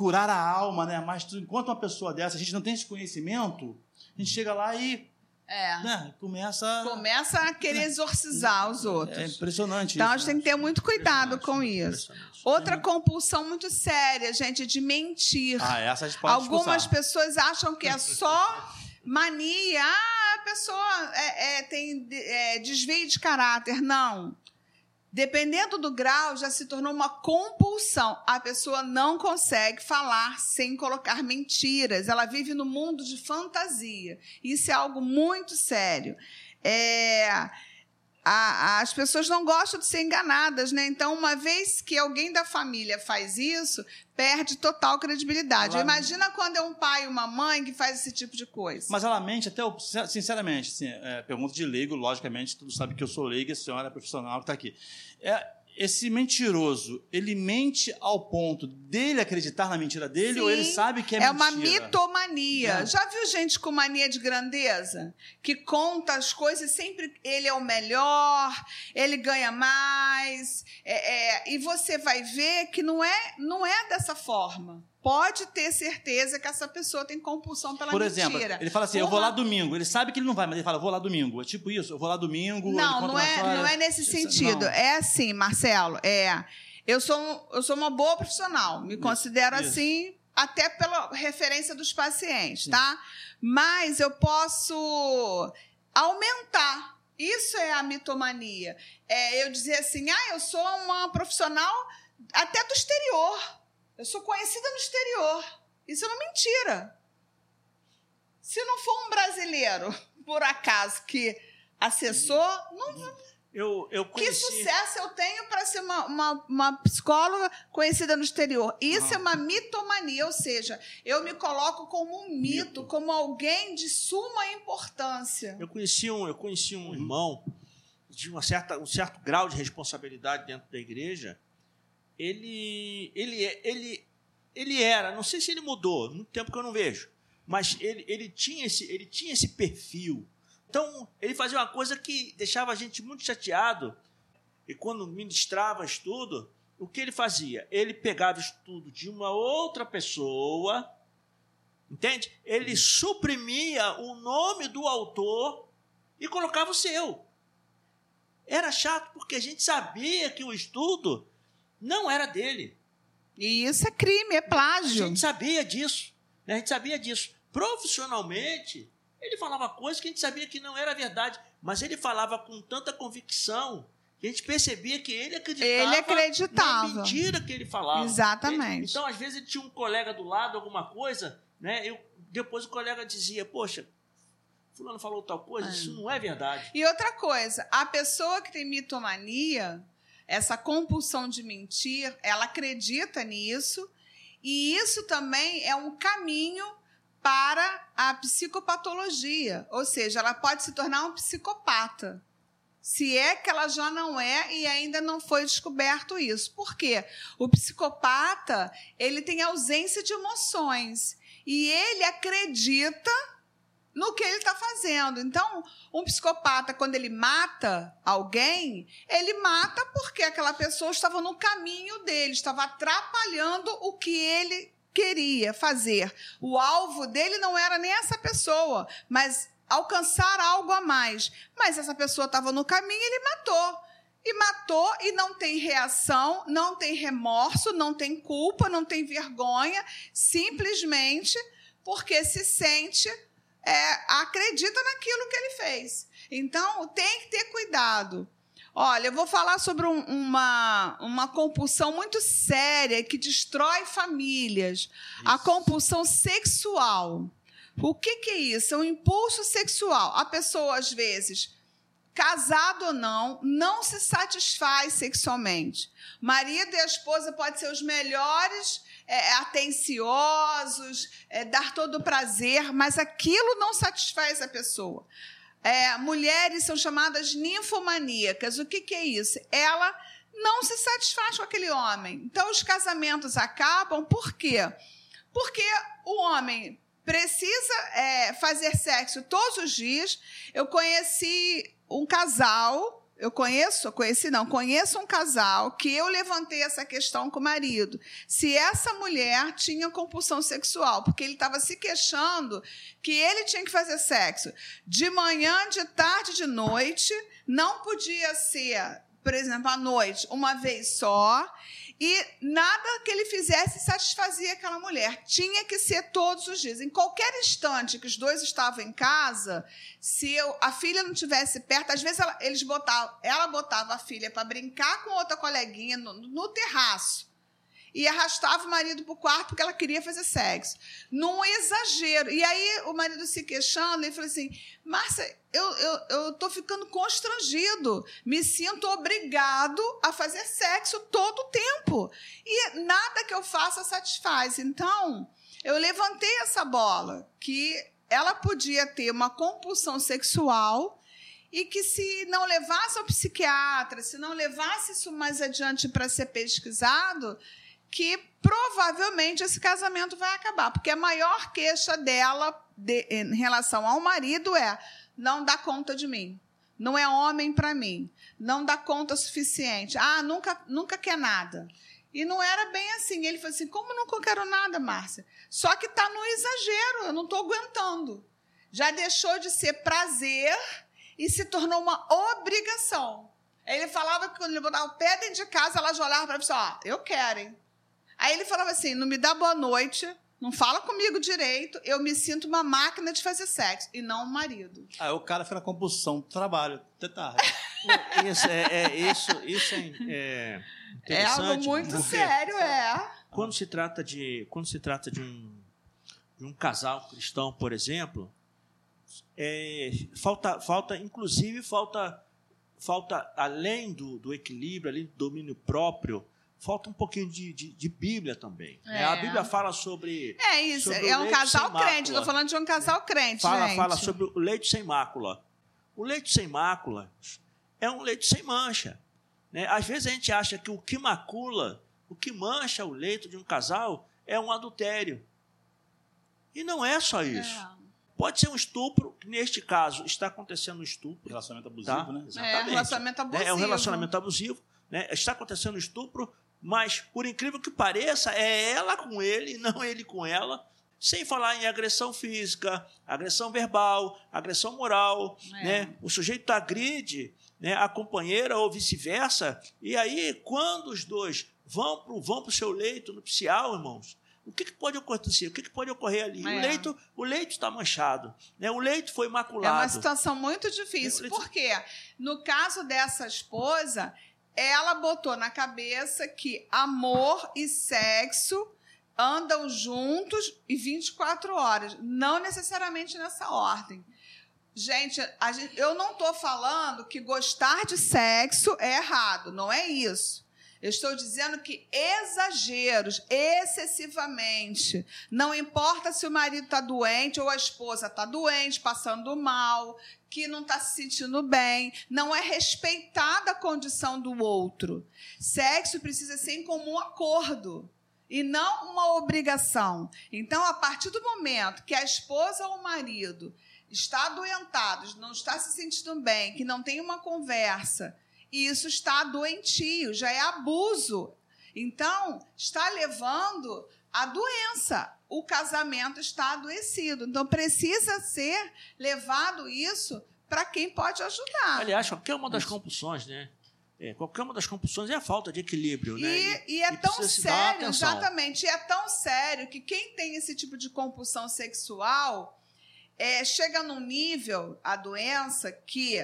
curar a alma, né? Mas enquanto uma pessoa dessa, a gente não tem esse conhecimento, a gente chega lá e é. né, começa. Começa a querer exorcizar os outros. É impressionante. Então isso, a gente né? tem que ter muito cuidado com isso. Outra compulsão muito séria, gente, de mentir. Ah, essa a gente pode Algumas expulsar. pessoas acham que é só mania. Ah, a pessoa é, é, tem é, desvio de caráter. Não. Dependendo do grau, já se tornou uma compulsão. A pessoa não consegue falar sem colocar mentiras. Ela vive no mundo de fantasia. Isso é algo muito sério. É, a, as pessoas não gostam de ser enganadas, né? Então, uma vez que alguém da família faz isso, perde total credibilidade. Ela... Imagina quando é um pai e uma mãe que faz esse tipo de coisa. Mas ela mente até, sinceramente, assim, é, pergunta de leigo, logicamente, tudo sabe que eu sou leigo, a senhora é profissional que está aqui. É, esse mentiroso, ele mente ao ponto dele acreditar na mentira dele Sim, ou ele sabe que é, é mentira? É uma mitomania. É. Já viu gente com mania de grandeza? Que conta as coisas, sempre ele é o melhor, ele ganha mais. É, é, e você vai ver que não é, não é dessa forma pode ter certeza que essa pessoa tem compulsão pela Por mentira. exemplo, ele fala assim, eu vou lá domingo. Ele sabe que ele não vai, mas ele fala, eu vou lá domingo. É tipo isso, eu vou lá domingo. Não, não é, não é nesse sentido. Não. É assim, Marcelo, é... Eu sou, eu sou uma boa profissional, me isso, considero isso. assim, até pela referência dos pacientes, Sim. tá? Mas eu posso aumentar. Isso é a mitomania. É eu dizer assim, ah, eu sou uma profissional até do exterior. Eu sou conhecida no exterior. Isso é uma mentira. Se não for um brasileiro, por acaso, que acessou, não. Eu, eu conheci... Que sucesso eu tenho para ser uma, uma, uma, psicóloga conhecida no exterior. Isso uhum. é uma mitomania, ou seja, eu me coloco como um mito, mito, como alguém de suma importância. Eu conheci um, eu conheci um irmão de uma certa, um certo grau de responsabilidade dentro da igreja ele, ele, ele, ele era, não sei se ele mudou, muito tempo que eu não vejo, mas ele, ele, tinha, esse, ele tinha esse perfil. Então, ele fazia uma coisa que deixava a gente muito chateado. E quando ministrava estudo, o que ele fazia? Ele pegava estudo de uma outra pessoa, entende? Ele suprimia o nome do autor e colocava o seu. Era chato porque a gente sabia que o estudo não era dele. E isso é crime, é plágio. A gente sabia disso. Né? A gente sabia disso. Profissionalmente, ele falava coisas que a gente sabia que não era verdade, mas ele falava com tanta convicção que a gente percebia que ele acreditava, ele acreditava. na mentira que ele falava. Exatamente. Ele, então, às vezes, ele tinha um colega do lado, alguma coisa, né? Eu, depois o colega dizia, poxa, fulano falou tal coisa, é. isso não é verdade. E outra coisa, a pessoa que tem mitomania, essa compulsão de mentir, ela acredita nisso, e isso também é um caminho para a psicopatologia, ou seja, ela pode se tornar um psicopata. Se é que ela já não é e ainda não foi descoberto isso. Por quê? O psicopata, ele tem ausência de emoções e ele acredita no que ele está fazendo. Então, um psicopata, quando ele mata alguém, ele mata porque aquela pessoa estava no caminho dele, estava atrapalhando o que ele queria fazer. O alvo dele não era nem essa pessoa, mas alcançar algo a mais. Mas essa pessoa estava no caminho e ele matou. E matou e não tem reação, não tem remorso, não tem culpa, não tem vergonha, simplesmente porque se sente, é, acredita naquilo que ele fez. Então, tem que ter cuidado. Olha, eu vou falar sobre um, uma, uma compulsão muito séria que destrói famílias. Isso. A compulsão sexual. O que, que é isso? É um impulso sexual. A pessoa, às vezes, casado ou não, não se satisfaz sexualmente. Marido e a esposa podem ser os melhores, é, atenciosos, é, dar todo o prazer, mas aquilo não satisfaz a pessoa. É, mulheres são chamadas ninfomaníacas. O que, que é isso? Ela não se satisfaz com aquele homem. Então, os casamentos acabam por quê? Porque o homem precisa é, fazer sexo todos os dias. Eu conheci um casal eu conheço, conheci não, conheço um casal que eu levantei essa questão com o marido. Se essa mulher tinha compulsão sexual, porque ele estava se queixando que ele tinha que fazer sexo de manhã, de tarde, de noite, não podia ser, por exemplo, à noite, uma vez só, e nada que ele fizesse satisfazia aquela mulher. Tinha que ser todos os dias. Em qualquer instante que os dois estavam em casa, se eu, a filha não tivesse perto, às vezes ela, eles botavam, ela botava a filha para brincar com outra coleguinha no, no terraço e arrastava o marido para o quarto porque ela queria fazer sexo. Num exagero. E aí o marido se queixando, ele falou assim: Márcia, eu estou ficando constrangido, me sinto obrigado a fazer sexo todo o tempo. E nada que eu faça satisfaz. Então, eu levantei essa bola, que ela podia ter uma compulsão sexual e que se não levasse ao psiquiatra, se não levasse isso mais adiante para ser pesquisado, que provavelmente esse casamento vai acabar, porque a maior queixa dela de, em relação ao marido é não dá conta de mim, não é homem para mim, não dá conta suficiente, ah, nunca, nunca quer nada. E não era bem assim. Ele falou assim: como nunca quero nada, Márcia? Só que está no exagero, eu não estou aguentando. Já deixou de ser prazer e se tornou uma obrigação. Ele falava que quando ele botava o pé dentro de casa, ela já olhava para ele e falava: ó, eu quero, hein? Aí ele falava assim: não me dá boa noite, não fala comigo direito, eu me sinto uma máquina de fazer sexo e não um marido. Aí o cara foi na compulsão do trabalho, até tarde. isso é, é, isso, isso é, é, é algo muito sério, é. Quando se trata de, quando se trata de um, de um casal cristão, por exemplo, é, falta, falta, inclusive, falta, falta além do, do equilíbrio, além do domínio próprio, falta um pouquinho de, de, de Bíblia também. É. Né? A Bíblia fala sobre. É isso, sobre é um casal crente. Estou falando de um casal crente. Fala, gente. fala sobre o leite sem mácula. O leite sem mácula é um leite sem mancha. Né? Às vezes a gente acha que o que macula, o que mancha o leito de um casal é um adultério. E não é só isso. É. Pode ser um estupro, que neste caso está acontecendo um estupro. Relacionamento abusivo, tá? né? Exatamente. É, relacionamento abusivo. É um relacionamento abusivo. Né? Está acontecendo um estupro, mas, por incrível que pareça, é ela com ele, não ele com ela. Sem falar em agressão física, agressão verbal, agressão moral. É. Né? O sujeito agride né, a companheira ou vice-versa. E aí, quando os dois vão para vão o seu leito nupcial, irmãos, o que, que, pode acontecer? O que, que pode ocorrer ali? É. O leito o leito está manchado, né? o leito foi maculado. É uma situação muito difícil. Leito... Por quê? No caso dessa esposa, ela botou na cabeça que amor e sexo andam juntos e 24 horas, não necessariamente nessa ordem. Gente, gente eu não estou falando que gostar de sexo é errado, não é isso. Eu estou dizendo que exageros, excessivamente, não importa se o marido está doente ou a esposa está doente, passando mal, que não está se sentindo bem, não é respeitada a condição do outro. Sexo precisa ser em comum acordo e não uma obrigação. Então, a partir do momento que a esposa ou o marido está adoentado, não está se sentindo bem, que não tem uma conversa, isso está doentio, já é abuso. Então, está levando a doença. O casamento está adoecido. Então precisa ser levado isso para quem pode ajudar. Aliás, qualquer uma das compulsões, né? É, qualquer uma das compulsões é a falta de equilíbrio, e, né? E, e é e tão sério, exatamente, e é tão sério que quem tem esse tipo de compulsão sexual é, chega num nível, a doença, que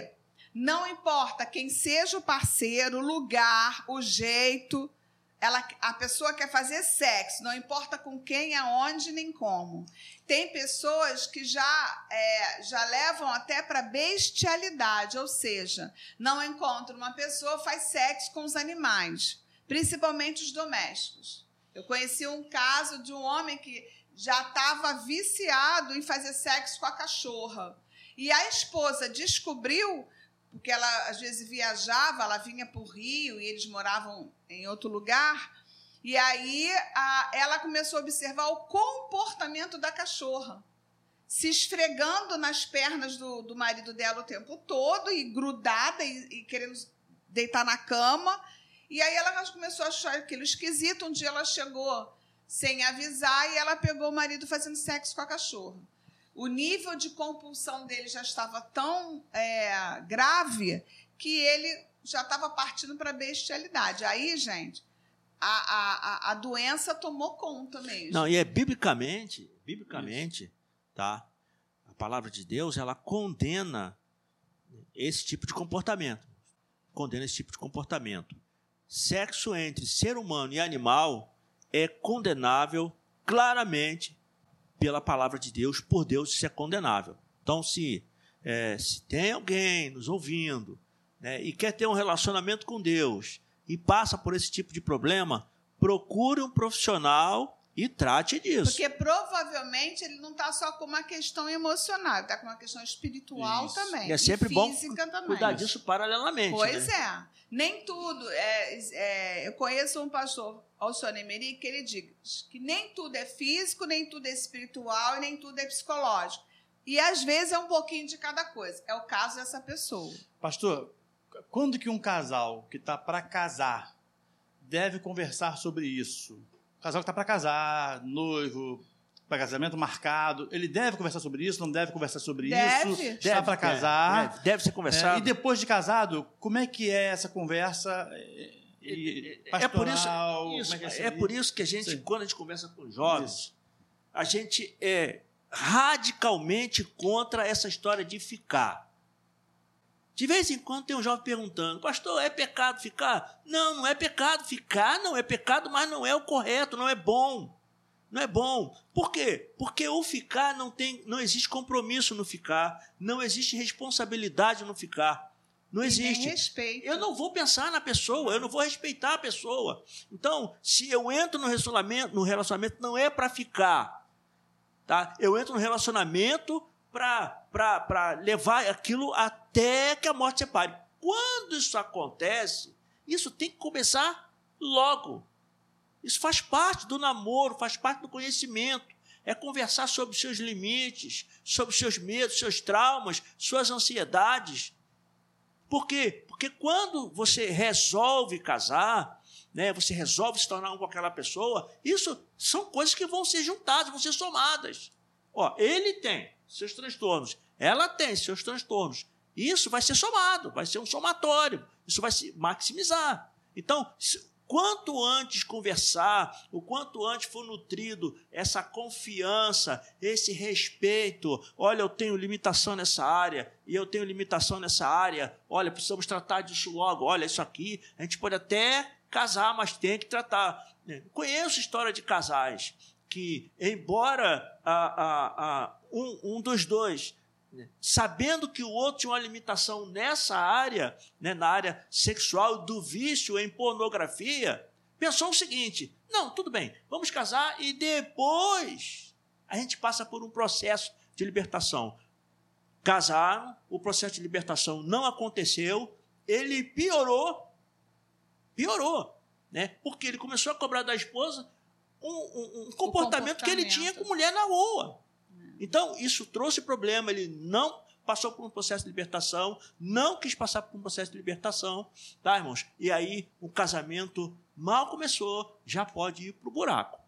não importa quem seja o parceiro, o lugar, o jeito, ela, a pessoa quer fazer sexo, não importa com quem, aonde, nem como. Tem pessoas que já, é, já levam até para bestialidade, ou seja, não encontra uma pessoa, faz sexo com os animais, principalmente os domésticos. Eu conheci um caso de um homem que já estava viciado em fazer sexo com a cachorra. E a esposa descobriu, porque ela às vezes viajava, ela vinha para o Rio e eles moravam em outro lugar. E aí a, ela começou a observar o comportamento da cachorra, se esfregando nas pernas do, do marido dela o tempo todo e grudada e, e querendo deitar na cama. E aí ela começou a achar aquilo esquisito. Um dia ela chegou sem avisar e ela pegou o marido fazendo sexo com a cachorra. O nível de compulsão dele já estava tão é, grave que ele já estava partindo para a bestialidade. Aí, gente, a, a, a doença tomou conta mesmo. Não, e é biblicamente, biblicamente, Isso. tá? A palavra de Deus, ela condena esse tipo de comportamento. Condena esse tipo de comportamento. Sexo entre ser humano e animal é condenável claramente pela palavra de Deus, por Deus isso é condenável. Então, se, é, se tem alguém nos ouvindo né, e quer ter um relacionamento com Deus e passa por esse tipo de problema, procure um profissional e trate disso. Porque provavelmente ele não está só com uma questão emocional, está com uma questão espiritual Isso. também. E é sempre e bom também. cuidar disso paralelamente. Pois né? é. Nem tudo. É, é, eu conheço um pastor, Alcione Emery, que ele diz que nem tudo é físico, nem tudo é espiritual e nem tudo é psicológico. E às vezes é um pouquinho de cada coisa. É o caso dessa pessoa. Pastor, quando que um casal que está para casar deve conversar sobre isso? Casal que está para casar, noivo, para casamento marcado, ele deve conversar sobre isso, não deve conversar sobre deve. isso, está para casar. Deve, deve ser conversado. É, e depois de casado, como é que é essa conversa? E, é, por isso, isso é, que é, é, por isso que a gente, Sim. quando a gente conversa com jovens, isso. a gente é radicalmente contra essa história de ficar. De vez em quando tem um jovem perguntando, pastor, é pecado ficar? Não, não é pecado ficar, não é pecado, mas não é o correto, não é bom. Não é bom. Por quê? Porque o ficar não tem, não existe compromisso no ficar, não existe responsabilidade no ficar. Não existe. respeito. Eu não vou pensar na pessoa, eu não vou respeitar a pessoa. Então, se eu entro no relacionamento, no relacionamento não é para ficar, tá? Eu entro no relacionamento para levar aquilo até que a morte separe. Quando isso acontece, isso tem que começar logo. Isso faz parte do namoro, faz parte do conhecimento. É conversar sobre seus limites, sobre seus medos, seus traumas, suas ansiedades. Por quê? Porque quando você resolve casar, né, você resolve se tornar um com aquela pessoa, isso são coisas que vão ser juntadas, vão ser somadas. Ó, ele tem, seus transtornos. Ela tem seus transtornos. Isso vai ser somado, vai ser um somatório. Isso vai se maximizar. Então, quanto antes conversar, o quanto antes for nutrido essa confiança, esse respeito, olha, eu tenho limitação nessa área, e eu tenho limitação nessa área, olha, precisamos tratar disso logo, olha, isso aqui, a gente pode até casar, mas tem que tratar. Conheço história de casais que, embora a, a, a, um, um dos dois né, sabendo que o outro tinha uma limitação nessa área, né, na área sexual, do vício em pornografia, pensou o seguinte: não, tudo bem, vamos casar e depois a gente passa por um processo de libertação. Casaram, o processo de libertação não aconteceu, ele piorou, piorou, né? Porque ele começou a cobrar da esposa um, um, um comportamento, comportamento, que ele tinha com mulher na rua. Então, isso trouxe problema, ele não passou por um processo de libertação, não quis passar por um processo de libertação, tá, irmãos? E aí o casamento mal começou, já pode ir para o buraco.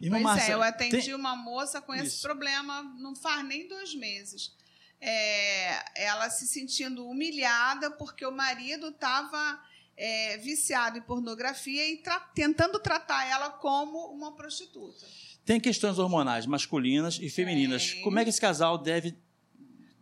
Irmã pois Márcia, é, eu atendi tem- uma moça com esse Isso. problema não faz nem dois meses. É, ela se sentindo humilhada porque o marido estava viciado em pornografia e tra- tentando tratar ela como uma prostituta. Tem questões hormonais masculinas e femininas. Tem. Como é que esse casal deve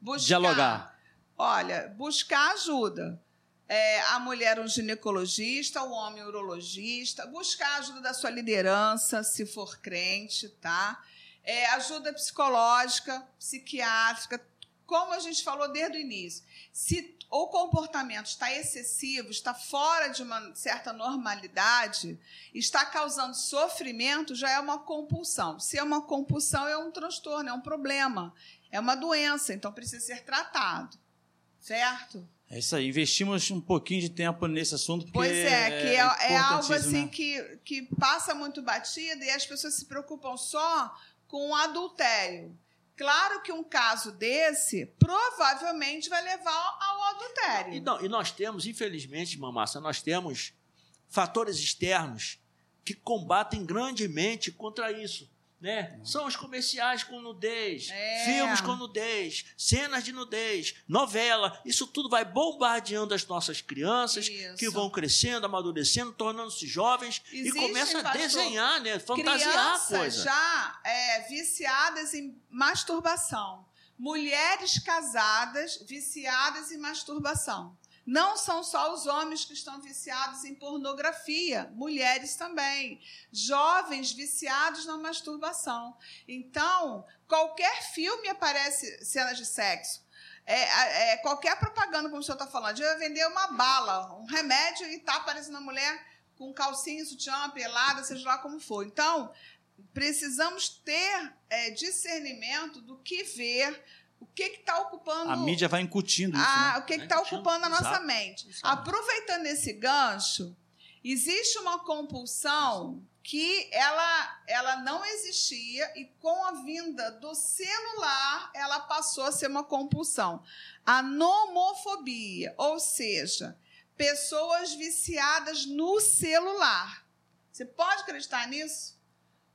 Buscar, dialogar? Olha, buscar ajuda. É, a mulher um ginecologista, o homem um urologista, buscar ajuda da sua liderança, se for crente, tá? É, ajuda psicológica, psiquiátrica, como a gente falou desde o início. Se o comportamento está excessivo, está fora de uma certa normalidade, está causando sofrimento, já é uma compulsão. Se é uma compulsão, é um transtorno, é um problema, é uma doença, então precisa ser tratado. Certo? É isso aí. Investimos um pouquinho de tempo nesse assunto. Porque Pois é, que é, é algo importantíssimo, assim né? que, que passa muito batida e as pessoas se preocupam só com o adultério. Claro que um caso desse provavelmente vai levar ao adultério. E, não- e nós temos, infelizmente, Mamassa, nós temos fatores externos que combatem grandemente contra isso. Né? São os comerciais com nudez, É. filmes com nudez, cenas de nudez, novela. Isso tudo vai bombardeando as nossas crianças Isso. que vão crescendo, amadurecendo, tornando-se jovens e Existem, começam a pastor, desenhar, né? fantasiar a coisa. já é, viciadas em masturbação. Mulheres casadas viciadas em masturbação. Não são só os homens que estão viciados em pornografia, mulheres também. Jovens viciados na masturbação. Então, qualquer filme aparece cenas de sexo. É, é, qualquer propaganda, como o senhor está falando, de vender uma bala, um remédio e está aparecendo a mulher com calcinha, sutiã, pelada, seja lá como for. Então, precisamos ter é, discernimento do que ver, o que está ocupando A mídia vai incutindo isso. a- né? o que está ocupando a nossa Exato. mente. Exato. Aproveitando esse gancho, existe uma compulsão que ela, ela não existia e com a vinda do celular ela passou a ser uma compulsão. A nomofobia, ou seja, pessoas viciadas no celular. Você pode acreditar nisso?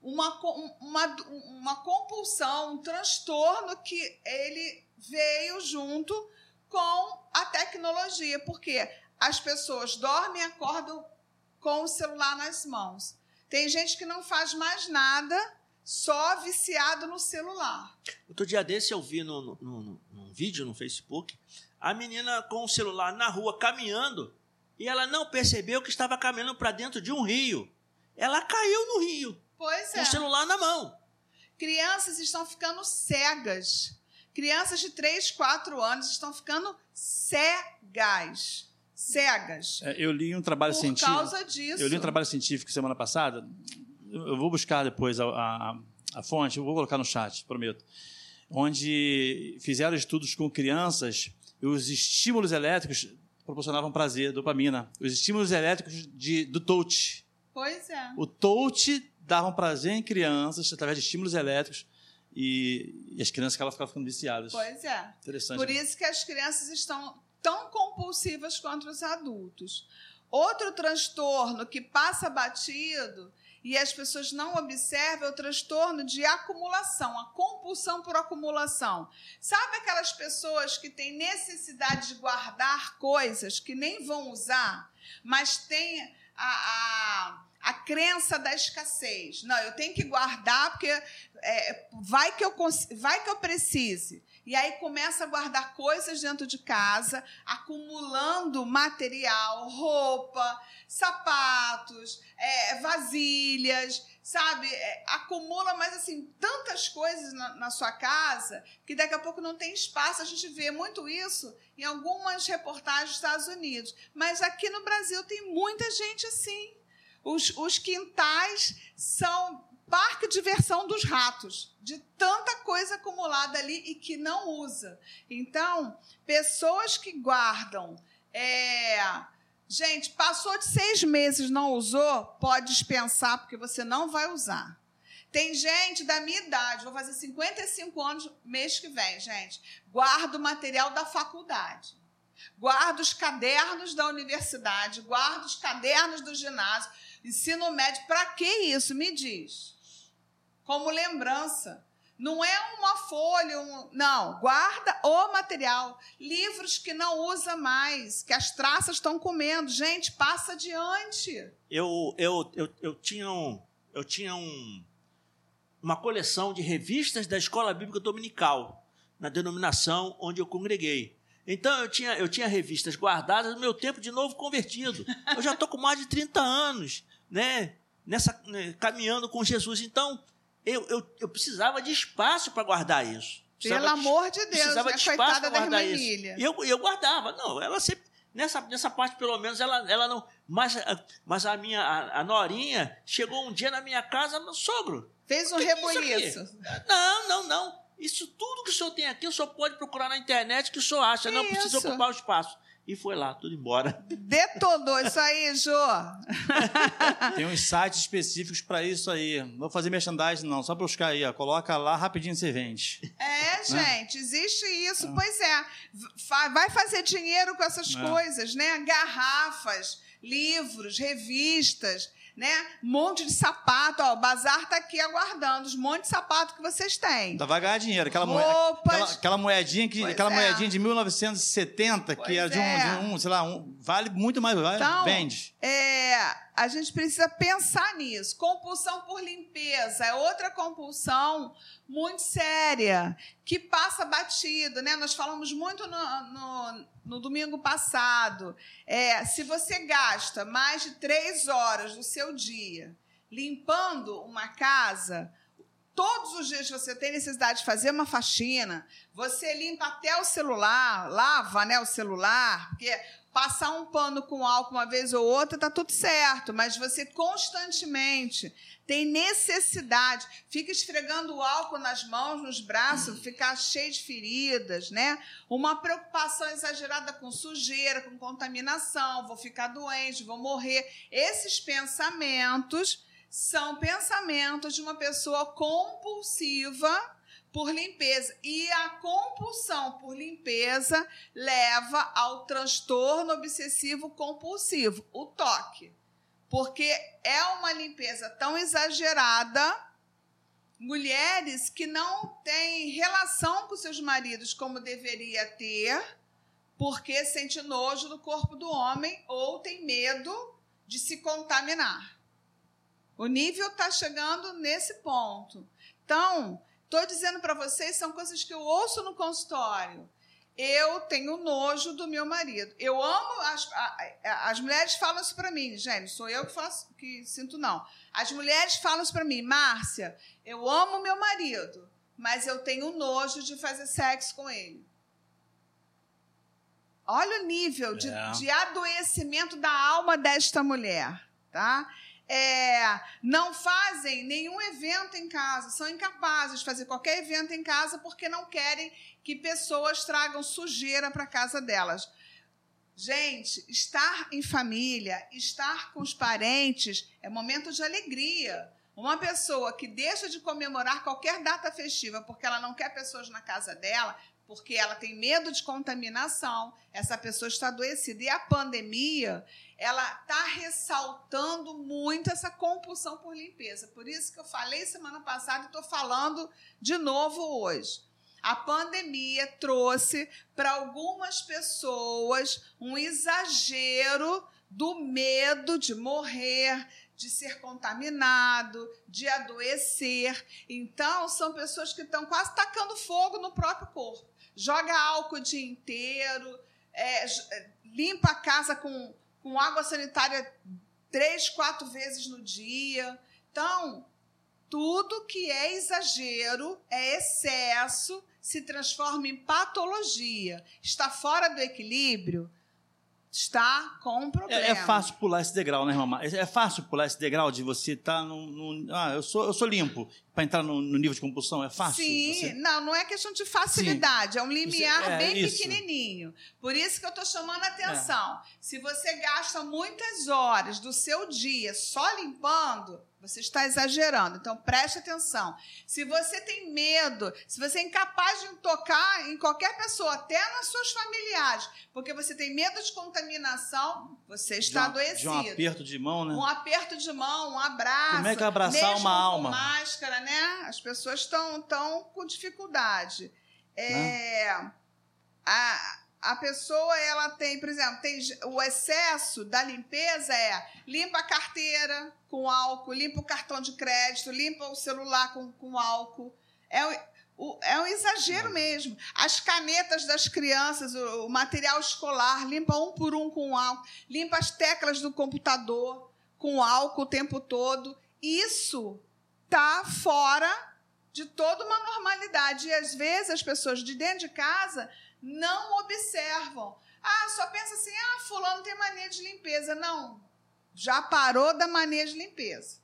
Uma, uma, uma compulsão, um transtorno que ele veio junto com a tecnologia, porque as pessoas dormem e acordam com o celular nas mãos. Tem gente que não faz mais nada, só viciado no celular. Outro dia desse eu vi no, no, no- num vídeo no Facebook a menina com o celular na rua caminhando e ela não percebeu que estava caminhando para dentro de um rio. Ela caiu no rio Pois com é. o celular na mão. Crianças estão ficando cegas. Crianças de 3, 4 anos estão ficando cegas. Cegas. É, Eu li um trabalho Por científico. causa disso. Eu li um trabalho científico semana passada. Eu eu vou buscar depois a, a- a fonte, eu vou colocar no chat, prometo. Onde fizeram estudos com crianças e os estímulos elétricos proporcionavam prazer, dopamina. Os estímulos elétricos de, do touch. Pois é. O touch dava um prazer em crianças através de estímulos elétricos e, e as crianças elas ficavam ficando viciadas. Pois é. Interessante. Por isso que as crianças estão tão compulsivas quanto os adultos. Outro transtorno que passa batido e as pessoas não observam é o transtorno de acumulação, a compulsão por acumulação. Sabe aquelas pessoas que têm necessidade de guardar coisas que nem vão usar, mas têm a, a, a crença da escassez? Não, eu tenho que guardar porque é, vai, que eu, vai que eu precise. E aí começa a guardar coisas dentro de casa, acumulando material, roupa, sapatos, é, vasilhas, sabe? É, acumula, mas assim, tantas coisas na, na sua casa que daqui a pouco não tem espaço. A gente vê muito isso em algumas reportagens dos Estados Unidos. Mas aqui no Brasil tem muita gente assim. Os, os quintais são parque de diversão dos ratos, de tanta coisa acumulada ali e que não usa. Então, pessoas que guardam. é, Gente, passou de seis meses, não usou, pode dispensar, porque você não vai usar. Tem gente da minha idade, vou fazer 55 anos mês que vem, gente. Guarda o material da faculdade. Guarda os cadernos da universidade, guarda os cadernos do ginásio, ensino médio. Para que isso? Me diz. como lembrança. Não é uma folha, um, não. Guarda o material. Livros que não usa mais, que as traças estão comendo. Gente, passa adiante. Eu, eu, eu, eu tinha, um, eu tinha um, uma coleção de revistas da Escola Bíblica Dominical, na denominação onde eu congreguei. Então eu tinha, eu tinha revistas guardadas no meu tempo de novo convertido. Eu já estou com mais de 30 anos, né? Nessa, né, caminhando com Jesus. Então, eu, eu, eu precisava de espaço para guardar isso. Pelo amor de Deus, precisava né? de espaço Coitada para da guardar isso. E eu, eu guardava. Não, ela sempre. Nessa, nessa parte, pelo menos, ela, ela não. Mas, mas a minha a, a Norinha chegou um dia na minha casa, meu sogro. Fez um "O que que é isso aqui?" rebuliço. Não, não, não. Isso tudo que o senhor tem aqui, o senhor pode procurar na internet que o senhor acha. Não precisa Isso. ocupar o espaço. E foi lá, tudo embora. Detonou isso aí, Jô. Tem uns sites específicos para isso aí. Não vou fazer merchandising, não. Só para buscar aí, ó. Coloca lá rapidinho você vende. É, gente, existe isso. Pois é. Vai fazer dinheiro com essas É. coisas, né? Garrafas, livros, revistas, né? Um monte de sapato. Ó, o bazar tá aqui aguardando os monte de sapato que vocês têm. Ainda vai ganhar dinheiro. Aquela, moe- Roupas. aquela, aquela moedinha, que, Pois aquela é. moedinha de 1970, Pois que era de um, é. de um, sei lá, um, vale muito mais. Vale, Então, vende. É, a gente precisa pensar nisso. Compulsão por limpeza é outra compulsão muito séria, que passa batido, né? Nós falamos muito no, no, no domingo passado. É, se você gasta mais de três horas do seu dia limpando uma casa, todos os dias você tem necessidade de fazer uma faxina, você limpa até o celular, lava né, o celular, porque passar um pano com álcool uma vez ou outra tá tudo certo, mas você constantemente tem necessidade, fica esfregando o álcool nas mãos, nos braços, ficar cheio de feridas, né? Uma preocupação exagerada com sujeira, com contaminação, vou ficar doente, vou morrer. Esses pensamentos são pensamentos de uma pessoa compulsiva por limpeza. E a compulsão por limpeza leva ao transtorno obsessivo compulsivo, o toque. Porque é uma limpeza tão exagerada. Mulheres que não têm relação com seus maridos como deveria ter, porque sente nojo do corpo do homem ou tem medo de se contaminar. O nível está chegando nesse ponto. Então, estou dizendo para vocês, são coisas que eu ouço no consultório. Eu tenho nojo do meu marido. Eu amo. As, as mulheres falam isso para mim, gente. Sou eu que faço, que sinto, não. As mulheres falam isso para mim, Márcia. Eu amo meu marido, mas eu tenho nojo de fazer sexo com ele. Olha o nível de, É. de adoecimento da alma desta mulher, tá? É, não fazem nenhum evento em casa, são incapazes de fazer qualquer evento em casa porque não querem que pessoas tragam sujeira para casa delas. Gente, estar em família, estar com os parentes é momento de alegria. Uma pessoa que deixa de comemorar qualquer data festiva porque ela não quer pessoas na casa dela, porque ela tem medo de contaminação, essa pessoa está adoecida. E a pandemia, ela está ressaltando muito essa compulsão por limpeza. Por isso que eu falei semana passada e estou falando de novo hoje. A pandemia trouxe para algumas pessoas um exagero do medo de morrer, de ser contaminado, de adoecer. Então, são pessoas que estão quase tacando fogo no próprio corpo. Joga álcool o dia inteiro, é, é, limpa a casa com, com água sanitária três, quatro vezes no dia. Então, tudo que é exagero, é excesso, se transforma em patologia. Está fora do equilíbrio, está com um problema. É, é fácil pular esse degrau, né, irmã? É, é fácil pular esse degrau de você estar no, no- Ah, eu sou, eu sou limpo. Para entrar no, no nível de compulsão, é fácil? Sim, Você- não, não é questão de facilidade, é um limiar Isso- é, bem isso. pequenininho. Por isso que eu estou chamando a É. atenção. Se você gasta muitas horas do seu dia só limpando, Você está exagerando. Então preste atenção. Se você tem medo, se você é incapaz de tocar em qualquer pessoa, até nas suas familiares, porque você tem medo de contaminação, você está de um, adoecido. De um aperto de mão, né? Um aperto de mão, um abraço. Como é que é abraçar uma alma? Máscara, né? As pessoas estão tão com dificuldade. É, a, a pessoa ela tem, por exemplo, tem o excesso da limpeza é limpa a carteira com álcool, limpa o cartão de crédito, limpa o celular com, com álcool. É, o, é um exagero mesmo. As canetas das crianças, o, o material escolar, limpa um por um com álcool, limpa as teclas do computador com álcool o tempo todo. Isso tá fora de toda uma normalidade. E às vezes as pessoas de dentro de casa não observam. Ah, só pensa assim: ah, fulano tem mania de limpeza. Não, já parou da mania de limpeza.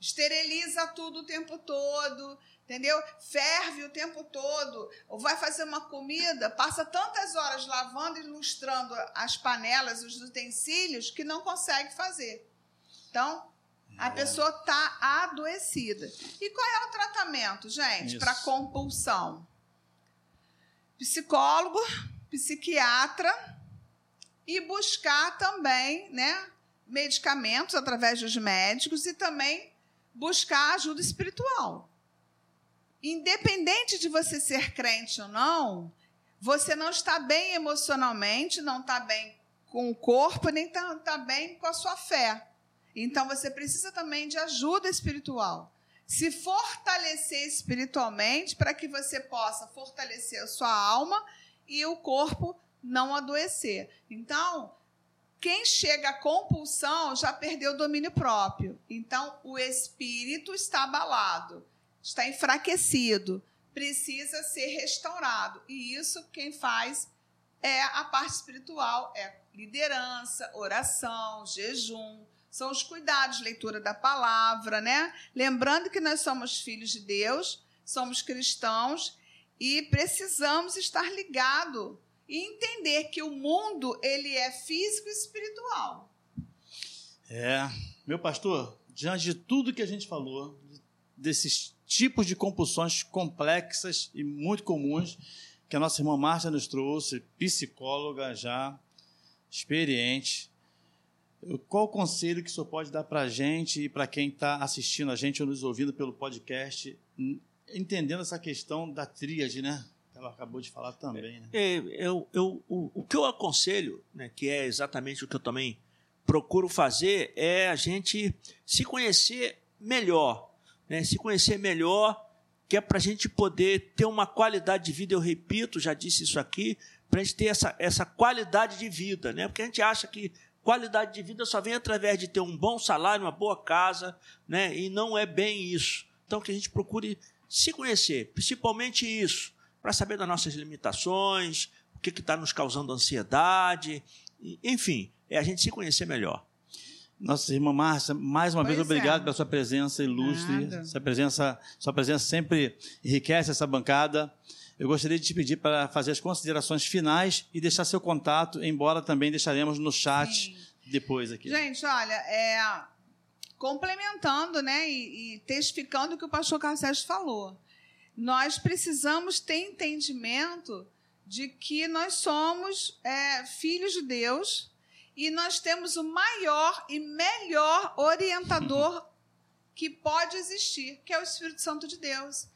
Esteriliza tudo o tempo todo, entendeu? Ferve o tempo todo. Ou vai fazer uma comida, passa tantas horas lavando e ilustrando as panelas, os utensílios, que não consegue fazer. Então, a é. pessoa está adoecida. E qual é o tratamento, gente, para compulsão? psicólogo, psiquiatra e buscar também, né, medicamentos através dos médicos e também buscar ajuda espiritual. Independente de você ser crente ou não, você não está bem emocionalmente, não está bem com o corpo, nem está tá bem com a sua fé. Então você precisa também de ajuda espiritual se fortalecer espiritualmente para que você possa fortalecer a sua alma e o corpo não adoecer. Então, quem chega à compulsão já perdeu o domínio próprio. Então, o espírito está abalado, está enfraquecido, precisa ser restaurado. E isso quem faz é a parte espiritual, é liderança, oração, jejum, são os cuidados, leitura da palavra, né? Lembrando que nós somos filhos de Deus, somos cristãos e precisamos estar ligado e entender que o mundo ele é físico e espiritual. É, meu pastor, diante de tudo que a gente falou, desses tipos de compulsões complexas e muito comuns que a nossa irmã Márcia nos trouxe, psicóloga já experiente, qual o conselho que o senhor pode dar para a gente e para quem está assistindo a gente ou nos ouvindo pelo podcast, entendendo essa questão da tríade, né? Ela acabou de falar também. Né? É, eu, eu, o, o que eu aconselho, né, que é exatamente o que eu também procuro fazer, é a gente se conhecer melhor. Né? Se conhecer melhor, que é para a gente poder ter uma qualidade de vida. Eu repito, já disse isso aqui, para a gente ter essa, essa qualidade de vida. Né? Porque a gente acha que Qualidade de vida só vem através de ter um bom salário, uma boa casa, né? E não é bem isso. Então que a gente procure se conhecer, principalmente isso, para saber das nossas limitações, o que está nos causando ansiedade, enfim, é a gente se conhecer melhor. Nossa irmã Márcia, mais uma pois vez, obrigado é. pela sua presença ilustre. Sua presença, sua presença sempre enriquece essa bancada. Eu gostaria de te pedir para fazer as considerações finais e deixar seu contato, embora também deixaremos no chat Sim. depois aqui. Gente, olha, é, complementando né, e, e testificando o que o pastor Sérgio falou, nós precisamos ter entendimento de que nós somos é, filhos de Deus e nós temos o maior e melhor orientador que pode existir, que é o Espírito Santo de Deus.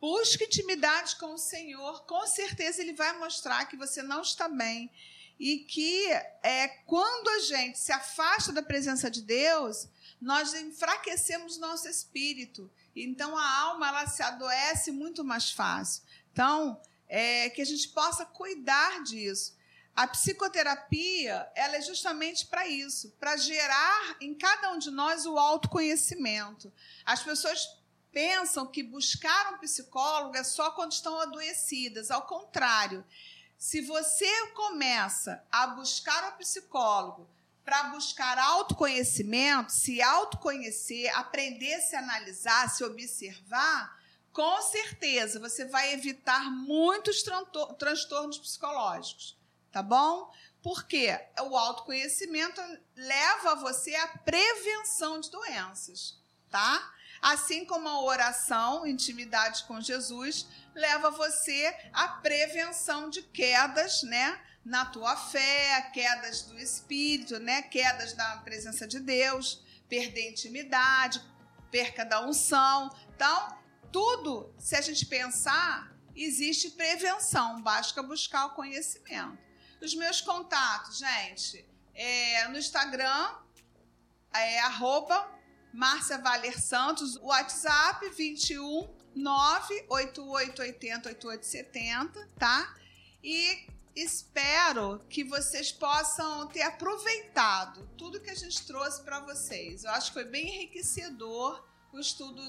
Busque intimidade com o Senhor, com certeza Ele vai mostrar que você não está bem. E que é, quando a gente se afasta da presença de Deus, nós enfraquecemos nosso espírito. Então a alma ela se adoece muito mais fácil. Então, é, que a gente possa cuidar disso. A psicoterapia ela é justamente para isso, para gerar em cada um de nós o autoconhecimento. As pessoas pensam que buscar um psicólogo é só quando estão adoecidas. Ao contrário, se você começa a buscar um psicólogo para buscar autoconhecimento, se autoconhecer, aprender a se analisar, se observar, com certeza você vai evitar muitos transtornos psicológicos, tá bom? Porque o autoconhecimento leva você à prevenção de doenças. tá? Assim como a oração, intimidade com Jesus, leva você à prevenção de quedas, né? Na tua fé, quedas do espírito, né? Quedas da presença de Deus, perder intimidade, perca da unção. Então, tudo, se a gente pensar, existe prevenção, basta buscar o conhecimento. Os meus contatos, gente, é no Instagram, é arroba Márcia Valer Santos, WhatsApp 21 98880 8870, tá? E espero que vocês possam ter aproveitado tudo que a gente trouxe para vocês. Eu acho que foi bem enriquecedor o estudo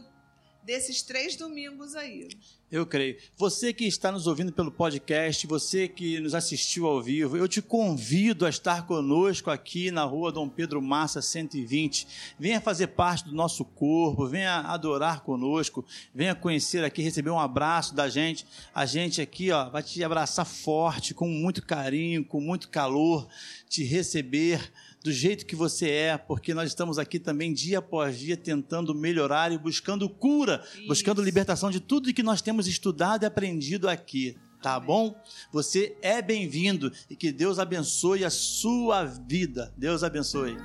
desses três domingos aí. Eu creio. Você que está nos ouvindo pelo podcast, você que nos assistiu ao vivo, eu te convido a estar conosco aqui na rua Dom Pedro Massa 120. Venha fazer parte do nosso corpo, venha adorar conosco, venha conhecer aqui, receber um abraço da gente. A gente aqui ó, vai te abraçar forte, com muito carinho, com muito calor, te receber do jeito que você é, porque nós estamos aqui também dia após dia tentando melhorar e buscando cura, Isso. buscando libertação de tudo que nós temos estudado e aprendido aqui. Tá Amém. bom? Você é bem-vindo e que Deus abençoe a sua vida. Deus abençoe.